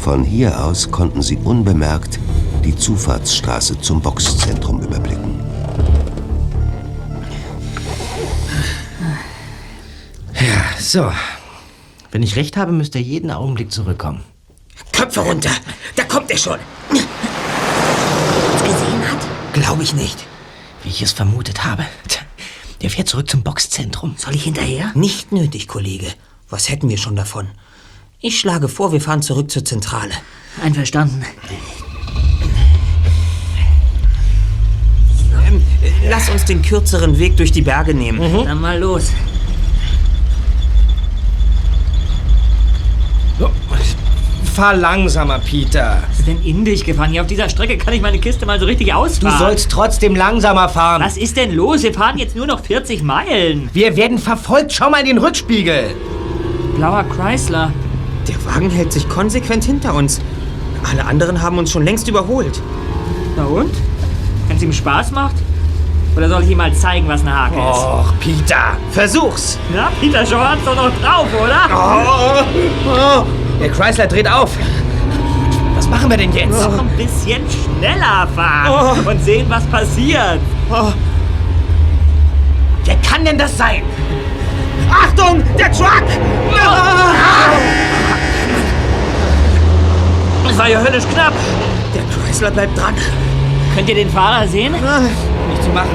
Von hier aus konnten sie unbemerkt die Zufahrtsstraße zum Boxzentrum überblicken. Ja, so. Wenn ich recht habe, müsste er jeden Augenblick zurückkommen. Köpfe runter! Da kommt er schon! Uns gesehen hat? Glaube ich nicht. Wie ich es vermutet habe. Der fährt zurück zum Boxzentrum. Soll ich hinterher? Nicht nötig, Kollege. Was hätten wir schon davon? Ich schlage vor, wir fahren zurück zur Zentrale. Einverstanden. Ähm, äh, lass uns den kürzeren Weg durch die Berge nehmen. Dann mal los. Fahr langsamer, Peter. Was ist denn in dich gefahren? Hier auf dieser Strecke kann ich meine Kiste mal so richtig Du ausfahren. sollst trotzdem langsamer fahren. Was ist denn los? Wir fahren jetzt nur noch 40 Meilen. Wir werden verfolgt. Schau mal in den Rückspiegel. Blauer Chrysler. Der Wagen hält sich konsequent hinter uns. Alle anderen haben uns schon längst überholt. Na und? Wenn es ihm Spaß macht? Oder soll ich ihm mal zeigen, was eine Hake ist? Och, Peter, versuch's. Na, Peter, schau hat's doch noch drauf, oder? Oh, oh. Der Chrysler dreht auf. Was machen wir denn jetzt? Noch ein bisschen schneller fahren und sehen, was passiert. Wer kann denn das sein? Achtung, der Truck! Das war ja höllisch knapp. Der Chrysler bleibt dran. Könnt ihr den Fahrer sehen? Nicht zu machen.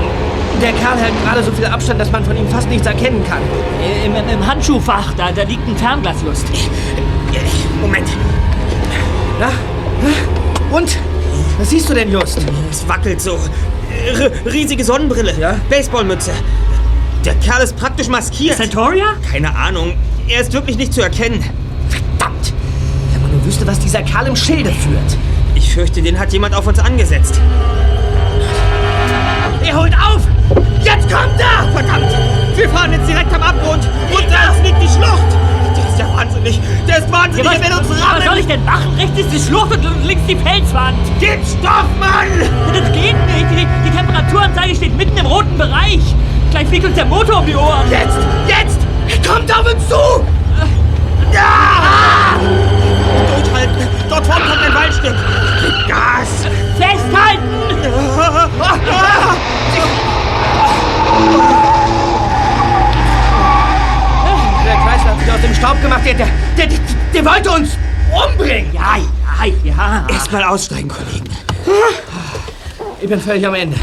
Der Kerl hält gerade so viel Abstand, dass man von ihm fast nichts erkennen kann. Im, im, im Handschuhfach, da, da liegt ein Fernglas, Just. Moment. Na? Und? Was siehst du denn, Just? Es wackelt so. R riesige Sonnenbrille. Ja? Baseballmütze. Der Kerl ist praktisch maskiert. Centauria? Keine Ahnung. Er ist wirklich nicht zu erkennen. Verdammt! Wenn man nur wüsste, was dieser Kerl im Schilde führt. Ich fürchte, den hat jemand auf uns angesetzt. Er holt auf! Jetzt kommt er! Verdammt! Wir fahren jetzt direkt am Abgrund. Und da liegt die Schlucht. Der ist ja wahnsinnig. Der ist wahnsinnig. Ja, er will uns was rammen. soll ich denn machen? Rechts ist die Schlucht und links die Felswand. Gib Stoff, Mann! Das geht nicht. Die, die Temperaturanzeige steht mitten im roten Bereich. Gleich fliegt uns der Motor um die Ohren. Jetzt! Jetzt! Kommt auf uns zu! Ja! Durchhalten. Dort vorne kommt ein Waldstück. Gib Gas! Festhalten! Der aus dem Staub gemacht. Der, der, der, der, wollte uns umbringen. Ja, ja, ja. Erstmal aussteigen, Kollegen. Ich bin völlig am Ende.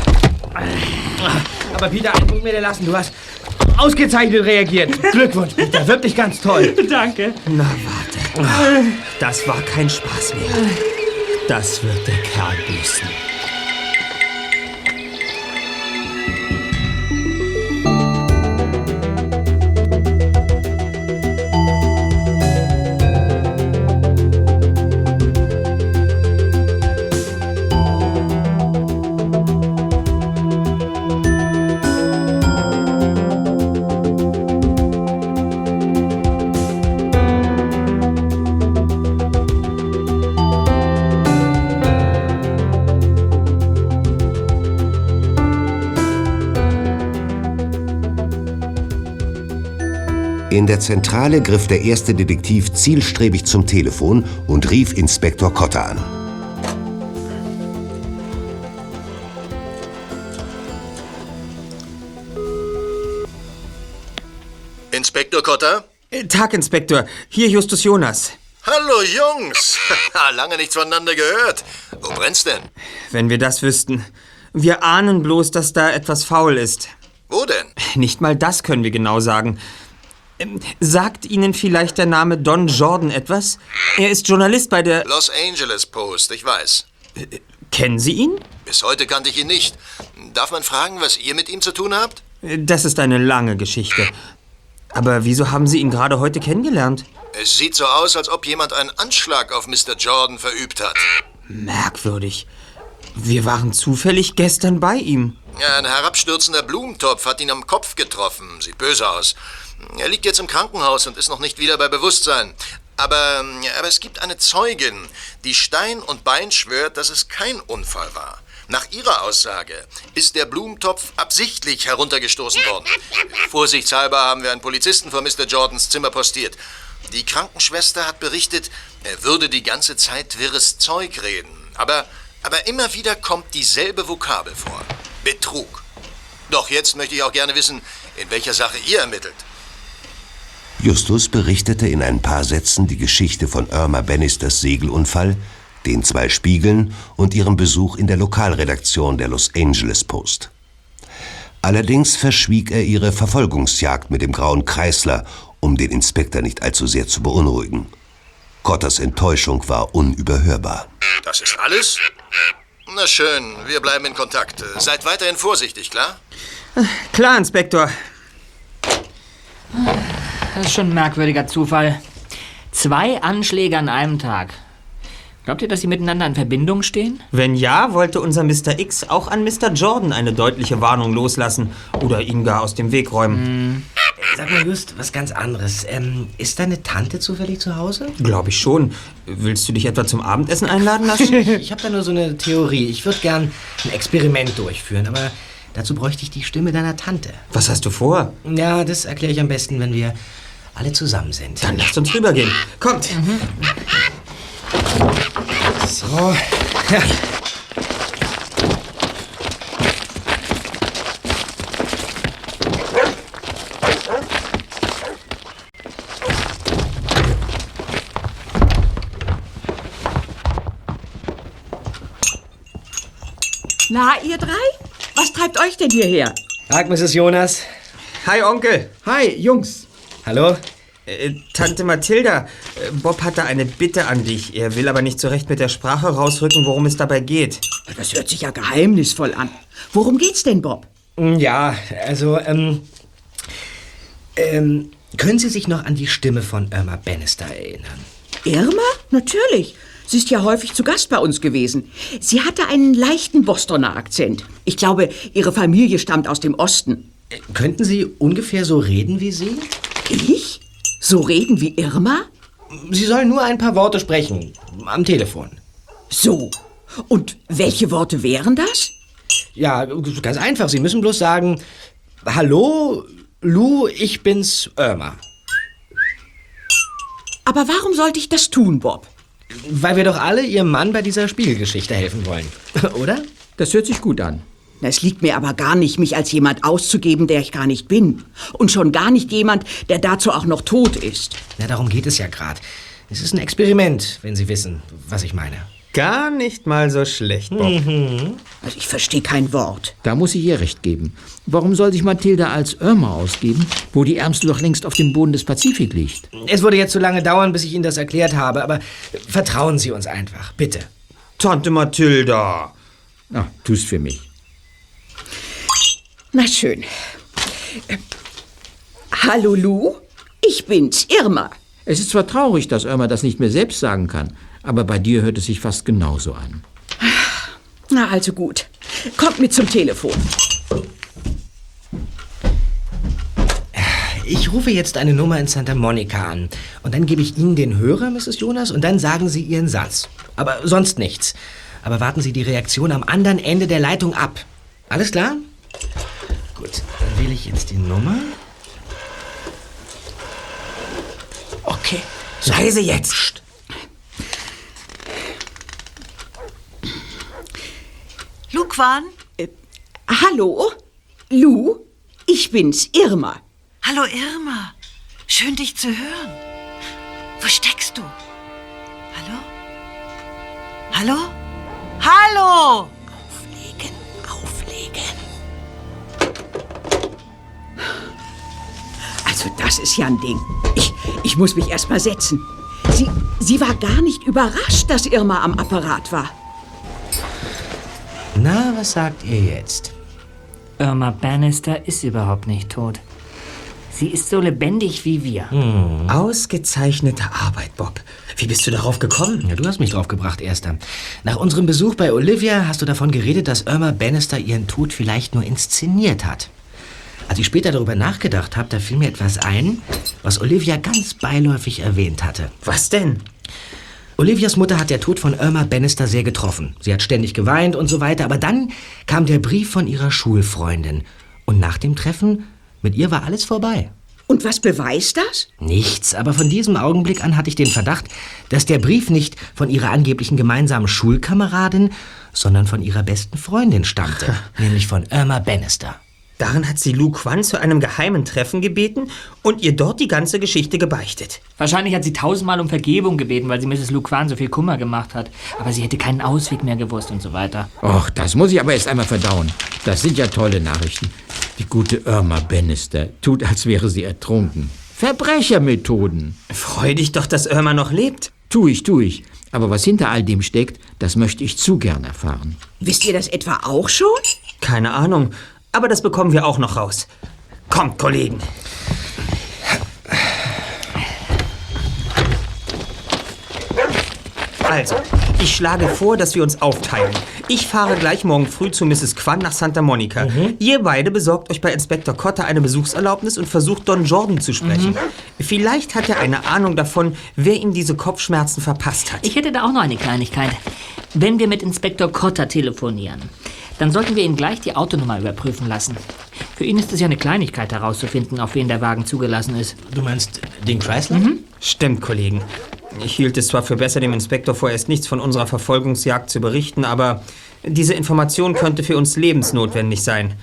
Aber Peter, einen Punkt mir lassen. Du hast ausgezeichnet reagiert. Glückwunsch, Peter. Wirklich ganz toll. Danke. Na, warte. Das war kein Spaß mehr. Das wird der Kerl büßen. In der Zentrale griff der erste Detektiv zielstrebig zum Telefon und rief Inspektor Kotter an. Inspektor Kotter? Äh, Tag, Inspektor. Hier Justus Jonas. Hallo Jungs! Lange nichts voneinander gehört. Wo brennt's denn? Wenn wir das wüssten. Wir ahnen bloß, dass da etwas faul ist. Wo denn? Nicht mal das können wir genau sagen. Ähm, Sagt Ihnen vielleicht der Name Don Jordan etwas? Er ist Journalist bei der... Los Angeles Post, ich weiß. Kennen Sie ihn? Bis heute kannte ich ihn nicht. Darf man fragen, was ihr mit ihm zu tun habt? Das ist eine lange Geschichte. Aber wieso haben Sie ihn gerade heute kennengelernt? Es sieht so aus, als ob jemand einen Anschlag auf Mr. Jordan verübt hat. Merkwürdig. Wir waren zufällig gestern bei ihm. Ein herabstürzender Blumentopf hat ihn am Kopf getroffen. Sieht böse aus. Er liegt jetzt im Krankenhaus und ist noch nicht wieder bei Bewusstsein. Aber, aber es gibt eine Zeugin, die Stein und Bein schwört, dass es kein Unfall war. Nach ihrer Aussage ist der Blumentopf absichtlich heruntergestoßen worden. Vorsichtshalber haben wir einen Polizisten vor Mr. Jordans Zimmer postiert. Die Krankenschwester hat berichtet, er würde die ganze Zeit wirres Zeug reden. Aber, aber immer wieder kommt dieselbe Vokabel vor. Betrug. Doch jetzt möchte ich auch gerne wissen, in welcher Sache ihr ermittelt. Justus berichtete in ein paar Sätzen die Geschichte von Irma Bannisters Segelunfall, den zwei Spiegeln und ihrem Besuch in der Lokalredaktion der Los Angeles Post. Allerdings verschwieg er ihre Verfolgungsjagd mit dem grauen Kreisler, um den Inspektor nicht allzu sehr zu beunruhigen. Kotters Enttäuschung war unüberhörbar. Das ist alles? Na schön, wir bleiben in Kontakt. Seid weiterhin vorsichtig, klar? Klar, Inspektor. Das ist schon ein merkwürdiger Zufall. Zwei Anschläge an einem Tag. Glaubt ihr, dass sie miteinander in Verbindung stehen? Wenn ja, wollte unser Mr. X auch an Mr. Jordan eine deutliche Warnung loslassen oder ihn gar aus dem Weg räumen. Sag mal, Just, was ganz anderes. Ähm, ist deine Tante zufällig zu Hause? Glaube ich schon. Willst du dich etwa zum Abendessen einladen lassen? ich habe da nur so eine Theorie. Ich würde gern ein Experiment durchführen, aber dazu bräuchte ich die Stimme deiner Tante. Was hast du vor? Ja, das erkläre ich am besten, wenn wir alle zusammen sind. Dann lasst uns rübergehen. Kommt. So. Ja. Na, ihr drei? Was treibt euch denn hierher? Tag, Mrs. Jonas. Hi, Onkel. Hi, Jungs. Hallo? Äh, Tante Mathilda, äh, Bob hatte eine Bitte an dich. Er will aber nicht so recht mit der Sprache rausrücken, worum es dabei geht. Das hört sich ja geheimnisvoll an. Worum geht's denn, Bob? Ja, also, ähm, ähm, können Sie sich noch an die Stimme von Irma Bannister erinnern? Irma? Natürlich. Sie ist ja häufig zu Gast bei uns gewesen. Sie hatte einen leichten Bostoner Akzent. Ich glaube, ihre Familie stammt aus dem Osten. Könnten Sie ungefähr so reden wie sie? Ich? So reden wie Irma? Sie sollen nur ein paar Worte sprechen. Am Telefon. So. Und welche Worte wären das? Ja, ganz einfach. Sie müssen bloß sagen: Hallo, Lou, ich bin's, Irma. Aber warum sollte ich das tun, Bob? Weil wir doch alle Ihrem Mann bei dieser Spiegelgeschichte helfen wollen. Oder? Das hört sich gut an. Es liegt mir aber gar nicht, mich als jemand auszugeben, der ich gar nicht bin. Und schon gar nicht jemand, der dazu auch noch tot ist. Na, darum geht es ja gerade. Es ist ein Experiment, wenn Sie wissen, was ich meine. Gar nicht mal so schlecht, Bob. Also ich verstehe kein Wort. Da muss ich ihr recht geben. Warum soll sich Mathilda als Irma ausgeben, wo die Ärmste doch längst auf dem Boden des Pazifik liegt? Es würde jetzt zu lange dauern, bis ich Ihnen das erklärt habe, aber vertrauen Sie uns einfach, bitte. Tante Mathilda. Na, tust für mich. Na schön. Äh, Hallo, Lou? Ich bin's, Irma. Es ist zwar traurig, dass Irma das nicht mehr selbst sagen kann, aber bei dir hört es sich fast genauso an. Na, also gut. Kommt mit zum Telefon. Ich rufe jetzt eine Nummer in Santa Monica an. Und dann gebe ich Ihnen den Hörer, Mrs. Jonas, und dann sagen Sie Ihren Satz. Aber sonst nichts. Aber warten Sie die Reaktion am anderen Ende der Leitung ab. Alles klar? Gut, dann wähle ich jetzt die Nummer. Okay, leise jetzt. Lukwan? Äh, hallo? Lou? Ich bin's, Irma. Hallo Irma, schön dich zu hören. Wo steckst du? Hallo? Hallo? Hallo! Auflegen, auflegen. Also das ist ja ein Ding. Ich, ich muss mich erst mal setzen. Sie, sie war gar nicht überrascht, dass Irma am Apparat war. Na, was sagt ihr jetzt? Irma Bannister ist überhaupt nicht tot. Sie ist so lebendig wie wir. Hm. Ausgezeichnete Arbeit, Bob. Wie bist du darauf gekommen? Ja, du hast mich drauf gebracht, Erster. Nach unserem Besuch bei Olivia hast du davon geredet, dass Irma Bannister ihren Tod vielleicht nur inszeniert hat. Als ich später darüber nachgedacht habe, da fiel mir etwas ein, was Olivia ganz beiläufig erwähnt hatte. Was denn? Olivias Mutter hat der Tod von Irma Bannister sehr getroffen. Sie hat ständig geweint und so weiter, aber dann kam der Brief von ihrer Schulfreundin. Und nach dem Treffen, mit ihr war alles vorbei. Und was beweist das? Nichts, aber von diesem Augenblick an hatte ich den Verdacht, dass der Brief nicht von ihrer angeblichen gemeinsamen Schulkameradin, sondern von ihrer besten Freundin stammte, nämlich von Irma Bannister. Darin hat sie Lou Quan zu einem geheimen Treffen gebeten und ihr dort die ganze Geschichte gebeichtet. Wahrscheinlich hat sie tausendmal um Vergebung gebeten, weil sie Mrs. Luquan so viel Kummer gemacht hat. Aber sie hätte keinen Ausweg mehr gewusst und so weiter. Och, das muss ich aber erst einmal verdauen. Das sind ja tolle Nachrichten. Die gute Irma Bannister tut, als wäre sie ertrunken. Verbrechermethoden. Freu dich doch, dass Irma noch lebt. Tu ich, tu ich. Aber was hinter all dem steckt, das möchte ich zu gern erfahren. Wisst ihr das etwa auch schon? Keine Ahnung, aber das bekommen wir auch noch raus. Kommt, Kollegen. Also, ich schlage vor, dass wir uns aufteilen. Ich fahre gleich morgen früh zu Mrs. Quan nach Santa Monica. Ihr beide besorgt euch bei Inspektor Cotter eine Besuchserlaubnis und versucht Don Jordan zu sprechen. Vielleicht hat er eine Ahnung davon, wer ihm diese Kopfschmerzen verpasst hat. Ich hätte da auch noch eine Kleinigkeit. Wenn wir mit Inspektor Cotter telefonieren, dann sollten wir ihn gleich die Autonummer überprüfen lassen. Für ihn ist es ja eine Kleinigkeit herauszufinden, auf wen der Wagen zugelassen ist. Du meinst den Chrysler? Stimmt, Kollegen. Ich hielt es zwar für besser, dem Inspektor vorerst nichts von unserer Verfolgungsjagd zu berichten, aber diese Information könnte für uns lebensnotwendig sein.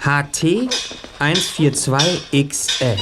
HT 142XL.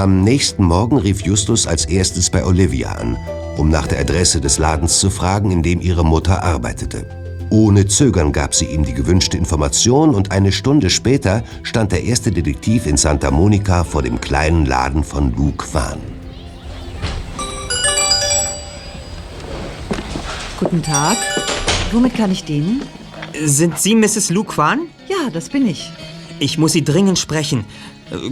Am nächsten Morgen rief Justus als erstes bei Olivia an, um nach der Adresse des Ladens zu fragen, in dem ihre Mutter arbeitete. Ohne Zögern gab sie ihm die gewünschte Information und eine Stunde später stand der erste Detektiv in Santa Monica vor dem kleinen Laden von Lou Quan. Guten Tag. Womit kann ich dienen? Sind Sie Mrs. Lou Quan? Ja, das bin ich. Ich muss Sie dringend sprechen.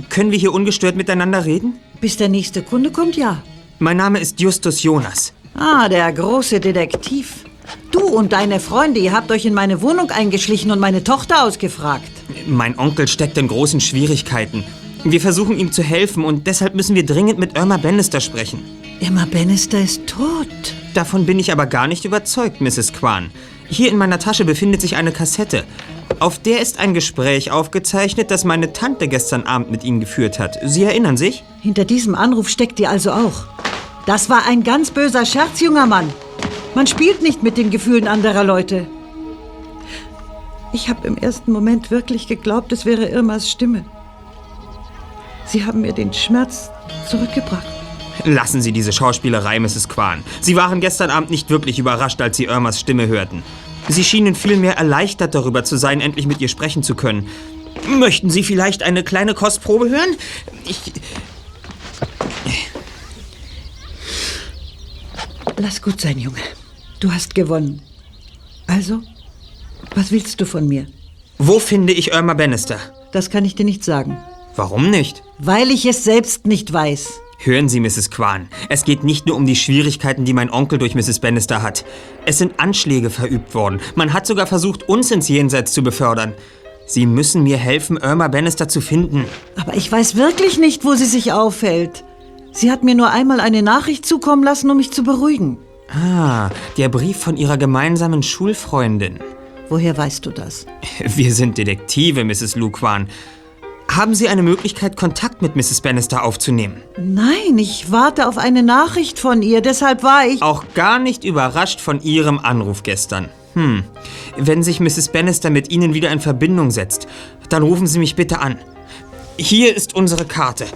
Können wir hier ungestört miteinander reden? Bis der nächste Kunde kommt, ja. Mein Name ist Justus Jonas. Ah, der große Detektiv. Du und deine Freunde, ihr habt euch in meine Wohnung eingeschlichen und meine Tochter ausgefragt. Mein Onkel steckt in großen Schwierigkeiten. Wir versuchen ihm zu helfen und deshalb müssen wir dringend mit Irma Bannister sprechen. Irma Bannister ist tot. Davon bin ich aber gar nicht überzeugt, Mrs. Quan. Hier in meiner Tasche befindet sich eine Kassette. Auf der ist ein Gespräch aufgezeichnet, das meine Tante gestern Abend mit Ihnen geführt hat. Sie erinnern sich? Hinter diesem Anruf steckt ihr also auch. Das war ein ganz böser Scherz, junger Mann. Man spielt nicht mit den Gefühlen anderer Leute. Ich habe im ersten Moment wirklich geglaubt, es wäre Irmas Stimme. Sie haben mir den Schmerz zurückgebracht. Lassen Sie diese Schauspielerei, Mrs. Quan. Sie waren gestern Abend nicht wirklich überrascht, als Sie Irmas Stimme hörten. Sie schienen vielmehr erleichtert darüber zu sein, endlich mit ihr sprechen zu können. Möchten Sie vielleicht eine kleine Kostprobe hören? Ich. Lass gut sein, Junge. Du hast gewonnen. Also, was willst du von mir? Wo finde ich Irma Bannister? Das kann ich dir nicht sagen. Warum nicht? Weil ich es selbst nicht weiß. Hören Sie, Mrs. Quan. Es geht nicht nur um die Schwierigkeiten, die mein Onkel durch Mrs. Bannister hat. Es sind Anschläge verübt worden. Man hat sogar versucht, uns ins Jenseits zu befördern. Sie müssen mir helfen, Irma Bannister zu finden. Aber ich weiß wirklich nicht, wo sie sich aufhält. Sie hat mir nur einmal eine Nachricht zukommen lassen, um mich zu beruhigen. Ah, der Brief von Ihrer gemeinsamen Schulfreundin. Woher weißt du das? Wir sind Detektive, Mrs. Luquan. Haben Sie eine Möglichkeit, Kontakt mit Mrs. Bannister aufzunehmen? Nein, ich warte auf eine Nachricht von ihr, deshalb war ich... Auch gar nicht überrascht von Ihrem Anruf gestern. Hm. Wenn sich Mrs. Bannister mit Ihnen wieder in Verbindung setzt, dann rufen Sie mich bitte an. Hier ist unsere Karte.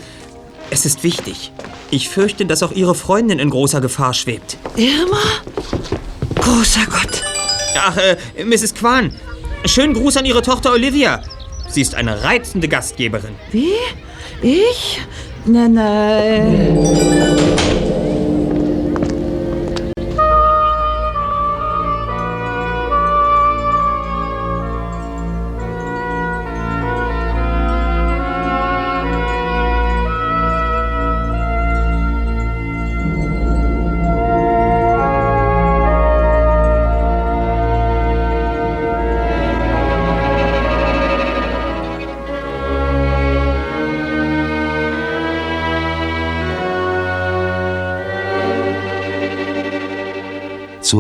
Es ist wichtig. Ich fürchte, dass auch Ihre Freundin in großer Gefahr schwebt. Irma? Großer Gott. Ach, äh, Mrs. Quan, schönen Gruß an Ihre Tochter Olivia. Sie ist eine reizende Gastgeberin. Wie? Ich? Nein, nein.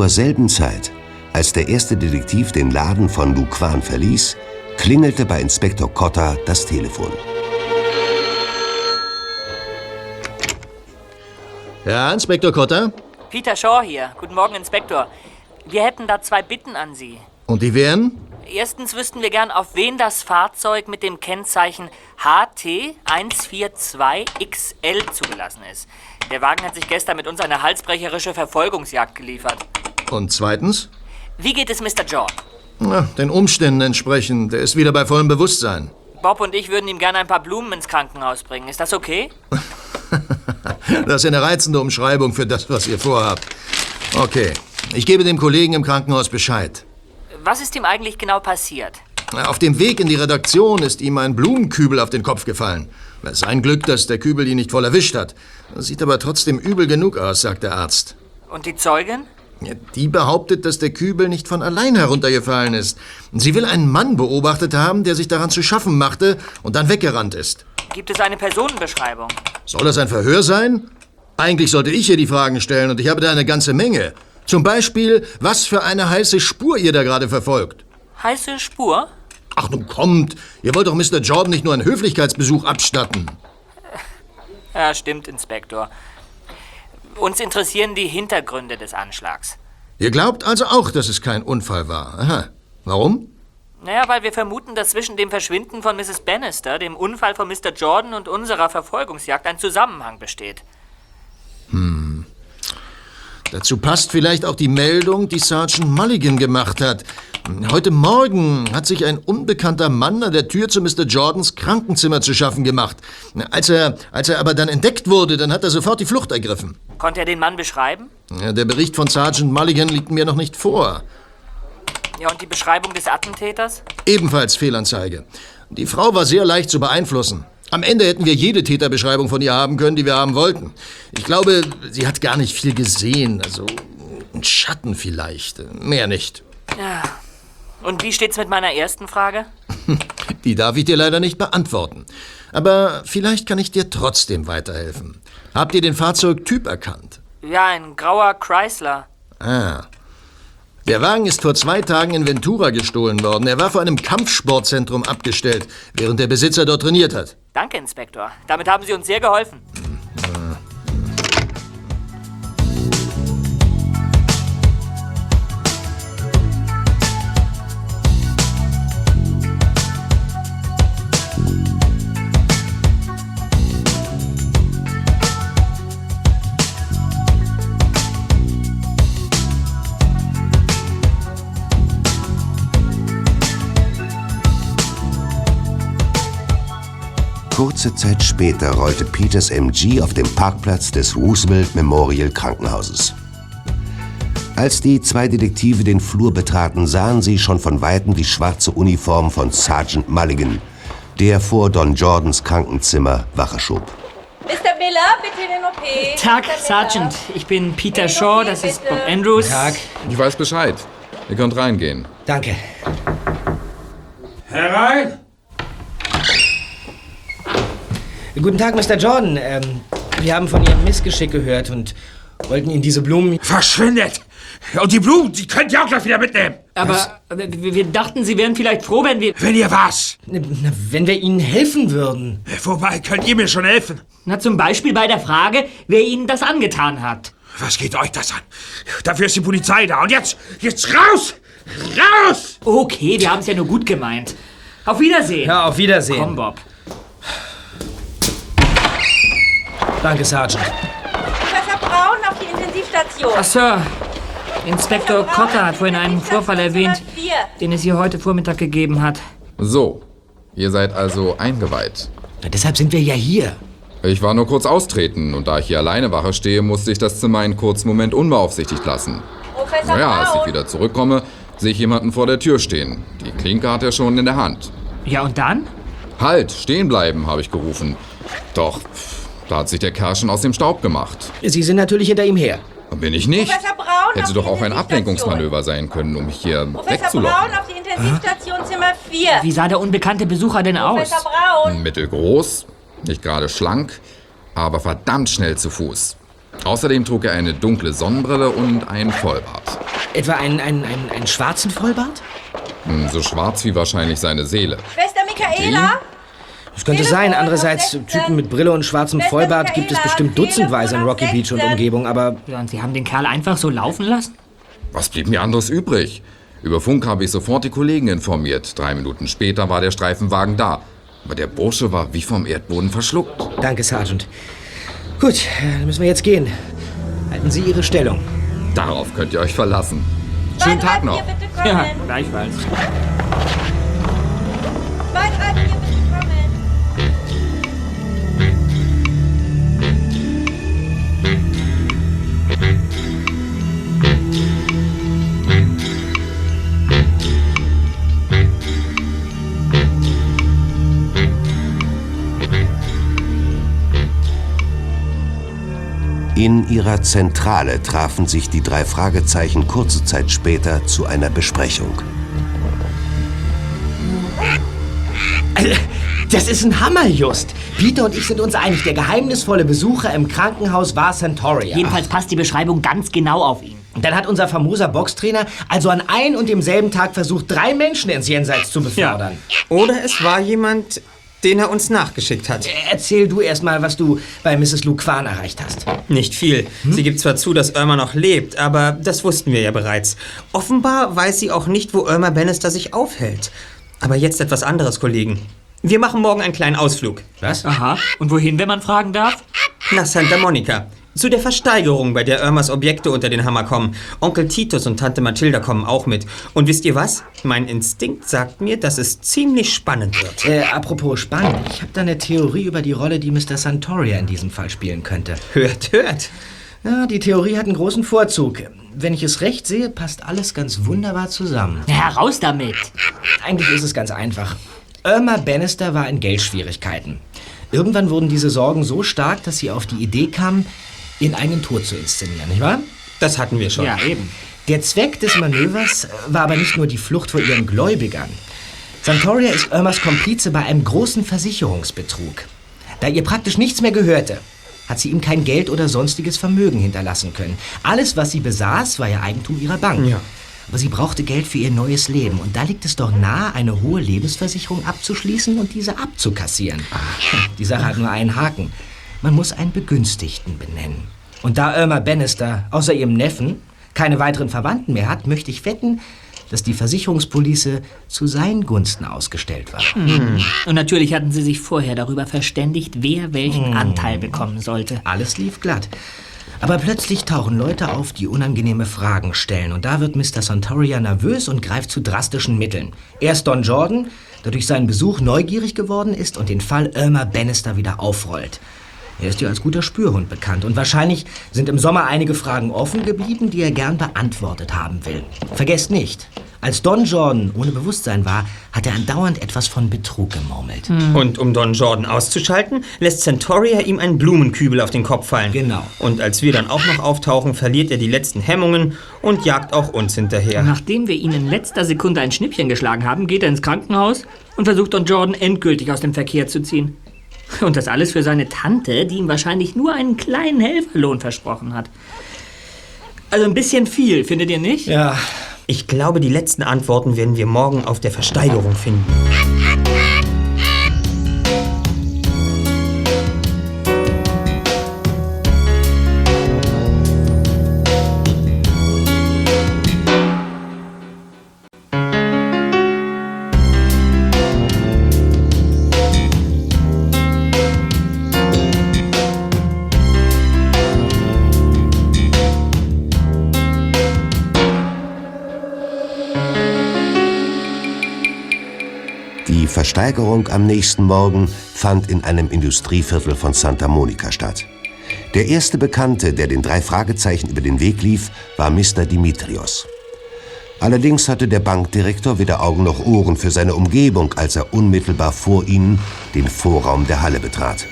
Zur selben Zeit, als der erste Detektiv den Laden von Luquan verließ, klingelte bei Inspektor Cotta das Telefon. Ja, Inspektor Kotter? Peter Shaw hier. Guten Morgen, Inspektor. Wir hätten da zwei Bitten an Sie. Und die wären? Erstens wüssten wir gern, auf wen das Fahrzeug mit dem Kennzeichen HT142XL zugelassen ist. Der Wagen hat sich gestern mit uns eine halsbrecherische Verfolgungsjagd geliefert. Und zweitens? Wie geht es Mr. Jordan? Na, den Umständen entsprechend. Der ist wieder bei vollem Bewusstsein. Bob und ich würden ihm gerne ein paar Blumen ins Krankenhaus bringen. Ist das okay? Das ist eine reizende Umschreibung für das, was ihr vorhabt. Okay, ich gebe dem Kollegen im Krankenhaus Bescheid. Was ist ihm eigentlich genau passiert? Auf dem Weg in die Redaktion ist ihm ein Blumenkübel auf den Kopf gefallen. Es ist ein Glück, dass der Kübel ihn nicht voll erwischt hat. Sieht aber trotzdem übel genug aus, sagt der Arzt. Und die Zeugin? Die behauptet, dass der Kübel nicht von allein heruntergefallen ist. Sie will einen Mann beobachtet haben, der sich daran zu schaffen machte und dann weggerannt ist. Gibt es eine Personenbeschreibung? Soll das ein Verhör sein? Eigentlich sollte ich hier die Fragen stellen und ich habe da eine ganze Menge. Zum Beispiel, was für eine heiße Spur ihr da gerade verfolgt. Heiße Spur? Ach nun kommt, ihr wollt doch Mr. Jordan nicht nur einen Höflichkeitsbesuch abstatten. Ja, stimmt, Inspektor. Uns interessieren die Hintergründe des Anschlags. Ihr glaubt also auch, dass es kein Unfall war. Aha. Warum? Naja, weil wir vermuten, dass zwischen dem Verschwinden von Mrs. Bannister, dem Unfall von Mr. Jordan und unserer Verfolgungsjagd ein Zusammenhang besteht. Hm. Dazu passt vielleicht auch die Meldung, die Sergeant Mulligan gemacht hat. Heute Morgen hat sich ein unbekannter Mann an der Tür zu Mr. Jordans Krankenzimmer zu schaffen gemacht. Als er, als er aber dann entdeckt wurde, dann hat er sofort die Flucht ergriffen. Konnte er den Mann beschreiben? Ja, Der Bericht von Sergeant Mulligan liegt mir noch nicht vor. Ja, und die Beschreibung des Attentäters? Ebenfalls Fehlanzeige. Die Frau war sehr leicht zu beeinflussen. Am Ende hätten wir jede Täterbeschreibung von ihr haben können, die wir haben wollten. Ich glaube, sie hat gar nicht viel gesehen. Also ein Schatten vielleicht. Mehr nicht. Ja. Und wie steht's mit meiner ersten Frage? Die darf ich dir leider nicht beantworten. Aber vielleicht kann ich dir trotzdem weiterhelfen. Habt ihr den Fahrzeugtyp erkannt? Ja, ein grauer Chrysler. Ah. Der Wagen ist vor zwei Tagen in Ventura gestohlen worden. Er war vor einem Kampfsportzentrum abgestellt, während der Besitzer dort trainiert hat. Danke, Inspektor. Damit haben Sie uns sehr geholfen. Kurze Zeit später rollte Peters MG auf dem Parkplatz des Roosevelt Memorial Krankenhauses. Als die zwei Detektive den Flur betraten, sahen sie schon von weitem die schwarze Uniform von Sergeant Mulligan, der vor Don Jordans Krankenzimmer Wache schob. Mr. Miller, bitte in den OP. Tag, Sergeant. Ich bin Peter Shaw, das ist Bob Andrews. Tag. Ich weiß Bescheid. Ihr könnt reingehen. Danke. Herein! Guten Tag, Mr. Jordan. Ähm, wir haben von Ihrem Missgeschick gehört und wollten Ihnen diese Blumen... Verschwindet! Und die Blumen, die könnt ihr auch gleich wieder mitnehmen. Aber wir, wir dachten, Sie wären vielleicht froh, wenn wir... Wenn ihr was? Wenn wir Ihnen helfen würden. Wobei, könnt ihr mir schon helfen? Na, zum Beispiel bei der Frage, wer Ihnen das angetan hat. Was geht euch das an? Dafür ist die Polizei da. Und jetzt, jetzt raus! Raus! Okay, wir haben es ja nur gut gemeint. Auf Wiedersehen. Ja, auf Wiedersehen. Komm, Bob. Danke, Sergeant. Professor Braun auf die Intensivstation. Ach, Sir. Inspektor Cotter hat vorhin einen Vorfall erwähnt, den es hier heute Vormittag gegeben hat. So, ihr seid also eingeweiht. Na, deshalb sind wir ja hier. Ich war nur kurz austreten und da ich hier alleine Wache stehe, musste ich das Zimmer einen kurzen Moment unbeaufsichtigt lassen. Professor Naja, als ich wieder zurückkomme, sehe ich jemanden vor der Tür stehen. Die Klinke hat er schon in der Hand. Ja, und dann? Halt, stehen bleiben, habe ich gerufen. Doch, da hat sich der Kerl schon aus dem Staub gemacht. Sie sind natürlich hinter ihm her. Bin ich nicht. Professor Braun Hätte doch auch ein. Ablenkungsmanöver sein können, um mich hier Professor wegzulocken. Braun auf die Intensivstation Zimmer 4. Wie sah der unbekannte Besucher denn aus? Professor Braun. Mittelgroß, nicht gerade schlank, aber verdammt schnell zu Fuß. Außerdem trug er eine dunkle Sonnenbrille und einen Vollbart. Etwa einen, einen, einen, einen schwarzen Vollbart? Hm, So schwarz wie wahrscheinlich seine Seele. Schwester Michaela. Das könnte sein. Andererseits, Typen mit Brille und schwarzem Vollbart gibt es bestimmt dutzendweise in Rocky Beach und Umgebung, aber... Ja, und Sie haben den Kerl einfach so laufen lassen? Was blieb mir anderes übrig? Über Funk habe ich sofort die Kollegen informiert. Drei Minuten später war der Streifenwagen da. Aber der Bursche war wie vom Erdboden verschluckt. Danke, Sergeant. Gut, dann müssen wir jetzt gehen. Halten Sie Ihre Stellung. Darauf könnt ihr euch verlassen. Schönen Tag noch. Ja, gleichfalls. 234, bitte In ihrer Zentrale trafen sich die drei Fragezeichen kurze Zeit später zu einer Besprechung. Das ist ein Hammer, Just. Peter und ich sind uns einig, der geheimnisvolle Besucher im Krankenhaus war Centauria. Jedenfalls passt die Beschreibung ganz genau auf ihn. Dann hat unser famoser Boxtrainer also an ein und demselben Tag versucht, drei Menschen ins Jenseits zu befördern. Oder es war jemand, den er uns nachgeschickt hat. Erzähl du erst mal, was du bei Mrs. Luke Kwan erreicht hast. Nicht viel. Sie gibt zwar zu, dass Irma noch lebt, aber das wussten wir ja bereits. Offenbar weiß sie auch nicht, wo Irma Bannister sich aufhält. Aber jetzt etwas anderes, Kollegen. Wir machen morgen einen kleinen Ausflug. Was? Aha. Und wohin, wenn man fragen darf? Nach Santa Monica. Zu der Versteigerung, bei der Irmas Objekte unter den Hammer kommen. Onkel Titus und Tante Mathilda kommen auch mit. Und wisst ihr was? Mein Instinkt sagt mir, dass es ziemlich spannend wird. Äh, apropos spannend, ich habe da eine Theorie über die Rolle, die Mr. Santoria in diesem Fall spielen könnte. Hört, hört. Ja, die Theorie hat einen großen Vorzug. Wenn ich es recht sehe, passt alles ganz wunderbar zusammen. Heraus damit! Eigentlich ist es ganz einfach. Irma Bannister war in Geldschwierigkeiten. Irgendwann wurden diese Sorgen so stark, dass sie auf die Idee kam, ihren eigenen Tod zu inszenieren, nicht wahr? Das hatten wir schon. Ja, eben. Der Zweck des Manövers war aber nicht nur die Flucht vor ihren Gläubigern. Santoria ist Irmas Komplize bei einem großen Versicherungsbetrug. Da ihr praktisch nichts mehr gehörte, hat sie ihm kein Geld oder sonstiges Vermögen hinterlassen können. Alles, was sie besaß, war ihr Eigentum ihrer Bank. Ja. Aber sie brauchte Geld für ihr neues Leben. Und da liegt es doch nahe, eine hohe Lebensversicherung abzuschließen und diese abzukassieren. Die Sache hat nur einen Haken. Man muss einen Begünstigten benennen. Und da Irma Bannister außer ihrem Neffen keine weiteren Verwandten mehr hat, möchte ich wetten, dass die Versicherungspolice zu seinen Gunsten ausgestellt war. Hm. Und natürlich hatten sie sich vorher darüber verständigt, wer welchen Hm. Anteil bekommen sollte. Alles lief glatt. Aber plötzlich tauchen Leute auf, die unangenehme Fragen stellen. Und da wird Mr. Santoria nervös und greift zu drastischen Mitteln. Erst Don Jordan, der durch seinen Besuch neugierig geworden ist und den Fall Irma Bannister wieder aufrollt. Er ist ja als guter Spürhund bekannt und wahrscheinlich sind im Sommer einige Fragen offen geblieben, die er gern beantwortet haben will. Vergesst nicht, als Don Jordan ohne Bewusstsein war, hat er andauernd etwas von Betrug gemurmelt. Und um Don Jordan auszuschalten, lässt Centauria ihm einen Blumenkübel auf den Kopf fallen. Genau. Und als wir dann auch noch auftauchen, verliert er die letzten Hemmungen und jagt auch uns hinterher. Nachdem wir ihn in letzter Sekunde ein Schnippchen geschlagen haben, geht er ins Krankenhaus und versucht Don Jordan endgültig aus dem Verkehr zu ziehen. Und das alles für seine Tante, die ihm wahrscheinlich nur einen kleinen Helferlohn versprochen hat. Also ein bisschen viel, findet ihr nicht? Ja, ich glaube, die letzten Antworten werden wir morgen auf der Versteigerung finden. Versteigerung am nächsten Morgen fand in einem Industrieviertel von Santa Monica statt. Der erste Bekannte, der den drei Fragezeichen über den Weg lief, war Mr. Dimitrios. Allerdings hatte der Bankdirektor weder Augen noch Ohren für seine Umgebung, als er unmittelbar vor ihnen den Vorraum der Halle betrat.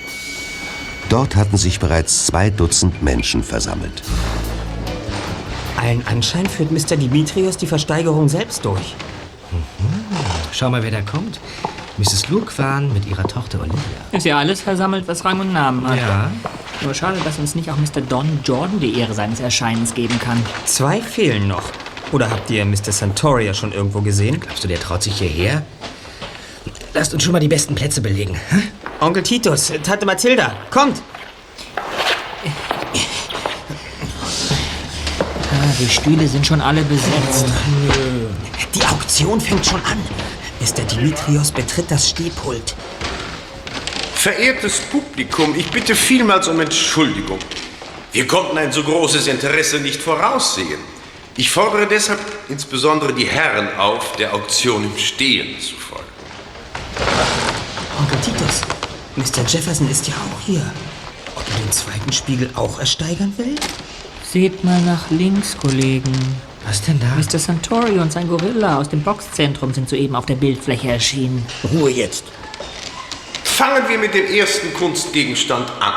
Dort hatten sich bereits zwei Dutzend Menschen versammelt. Allen Anschein führt Mr. Dimitrios die Versteigerung selbst durch. Schau mal, wer da kommt. Mrs. Luke waren mit ihrer Tochter Olivia. Ist ja alles versammelt, was Rang und Namen hat. Ja. Nur schade, dass uns nicht auch Mr. Don Jordan die Ehre seines Erscheinens geben kann. Zwei fehlen noch. Oder habt ihr Mr. Santoria schon irgendwo gesehen? Glaubst du, der traut sich hierher? lasst uns schon mal die besten Plätze belegen. Hä? Onkel Titus, Tante Mathilda, kommt! Ah, die Stühle sind schon alle besetzt. Die Auktion fängt schon an. Mr. Dimitrios betritt das Stehpult. Verehrtes Publikum, ich bitte vielmals um Entschuldigung. Wir konnten ein so großes Interesse nicht voraussehen. Ich fordere deshalb insbesondere die Herren auf, der Auktion im Stehen zu folgen. Onkel Titus, Mr. Jefferson ist ja auch hier. Ob er den zweiten Spiegel auch ersteigern will? Seht mal nach links, Kollegen. Was denn da? Mr. Santori und sein Gorilla aus dem Boxzentrum sind soeben auf der Bildfläche erschienen. Ruhe jetzt. Fangen wir mit dem ersten Kunstgegenstand an.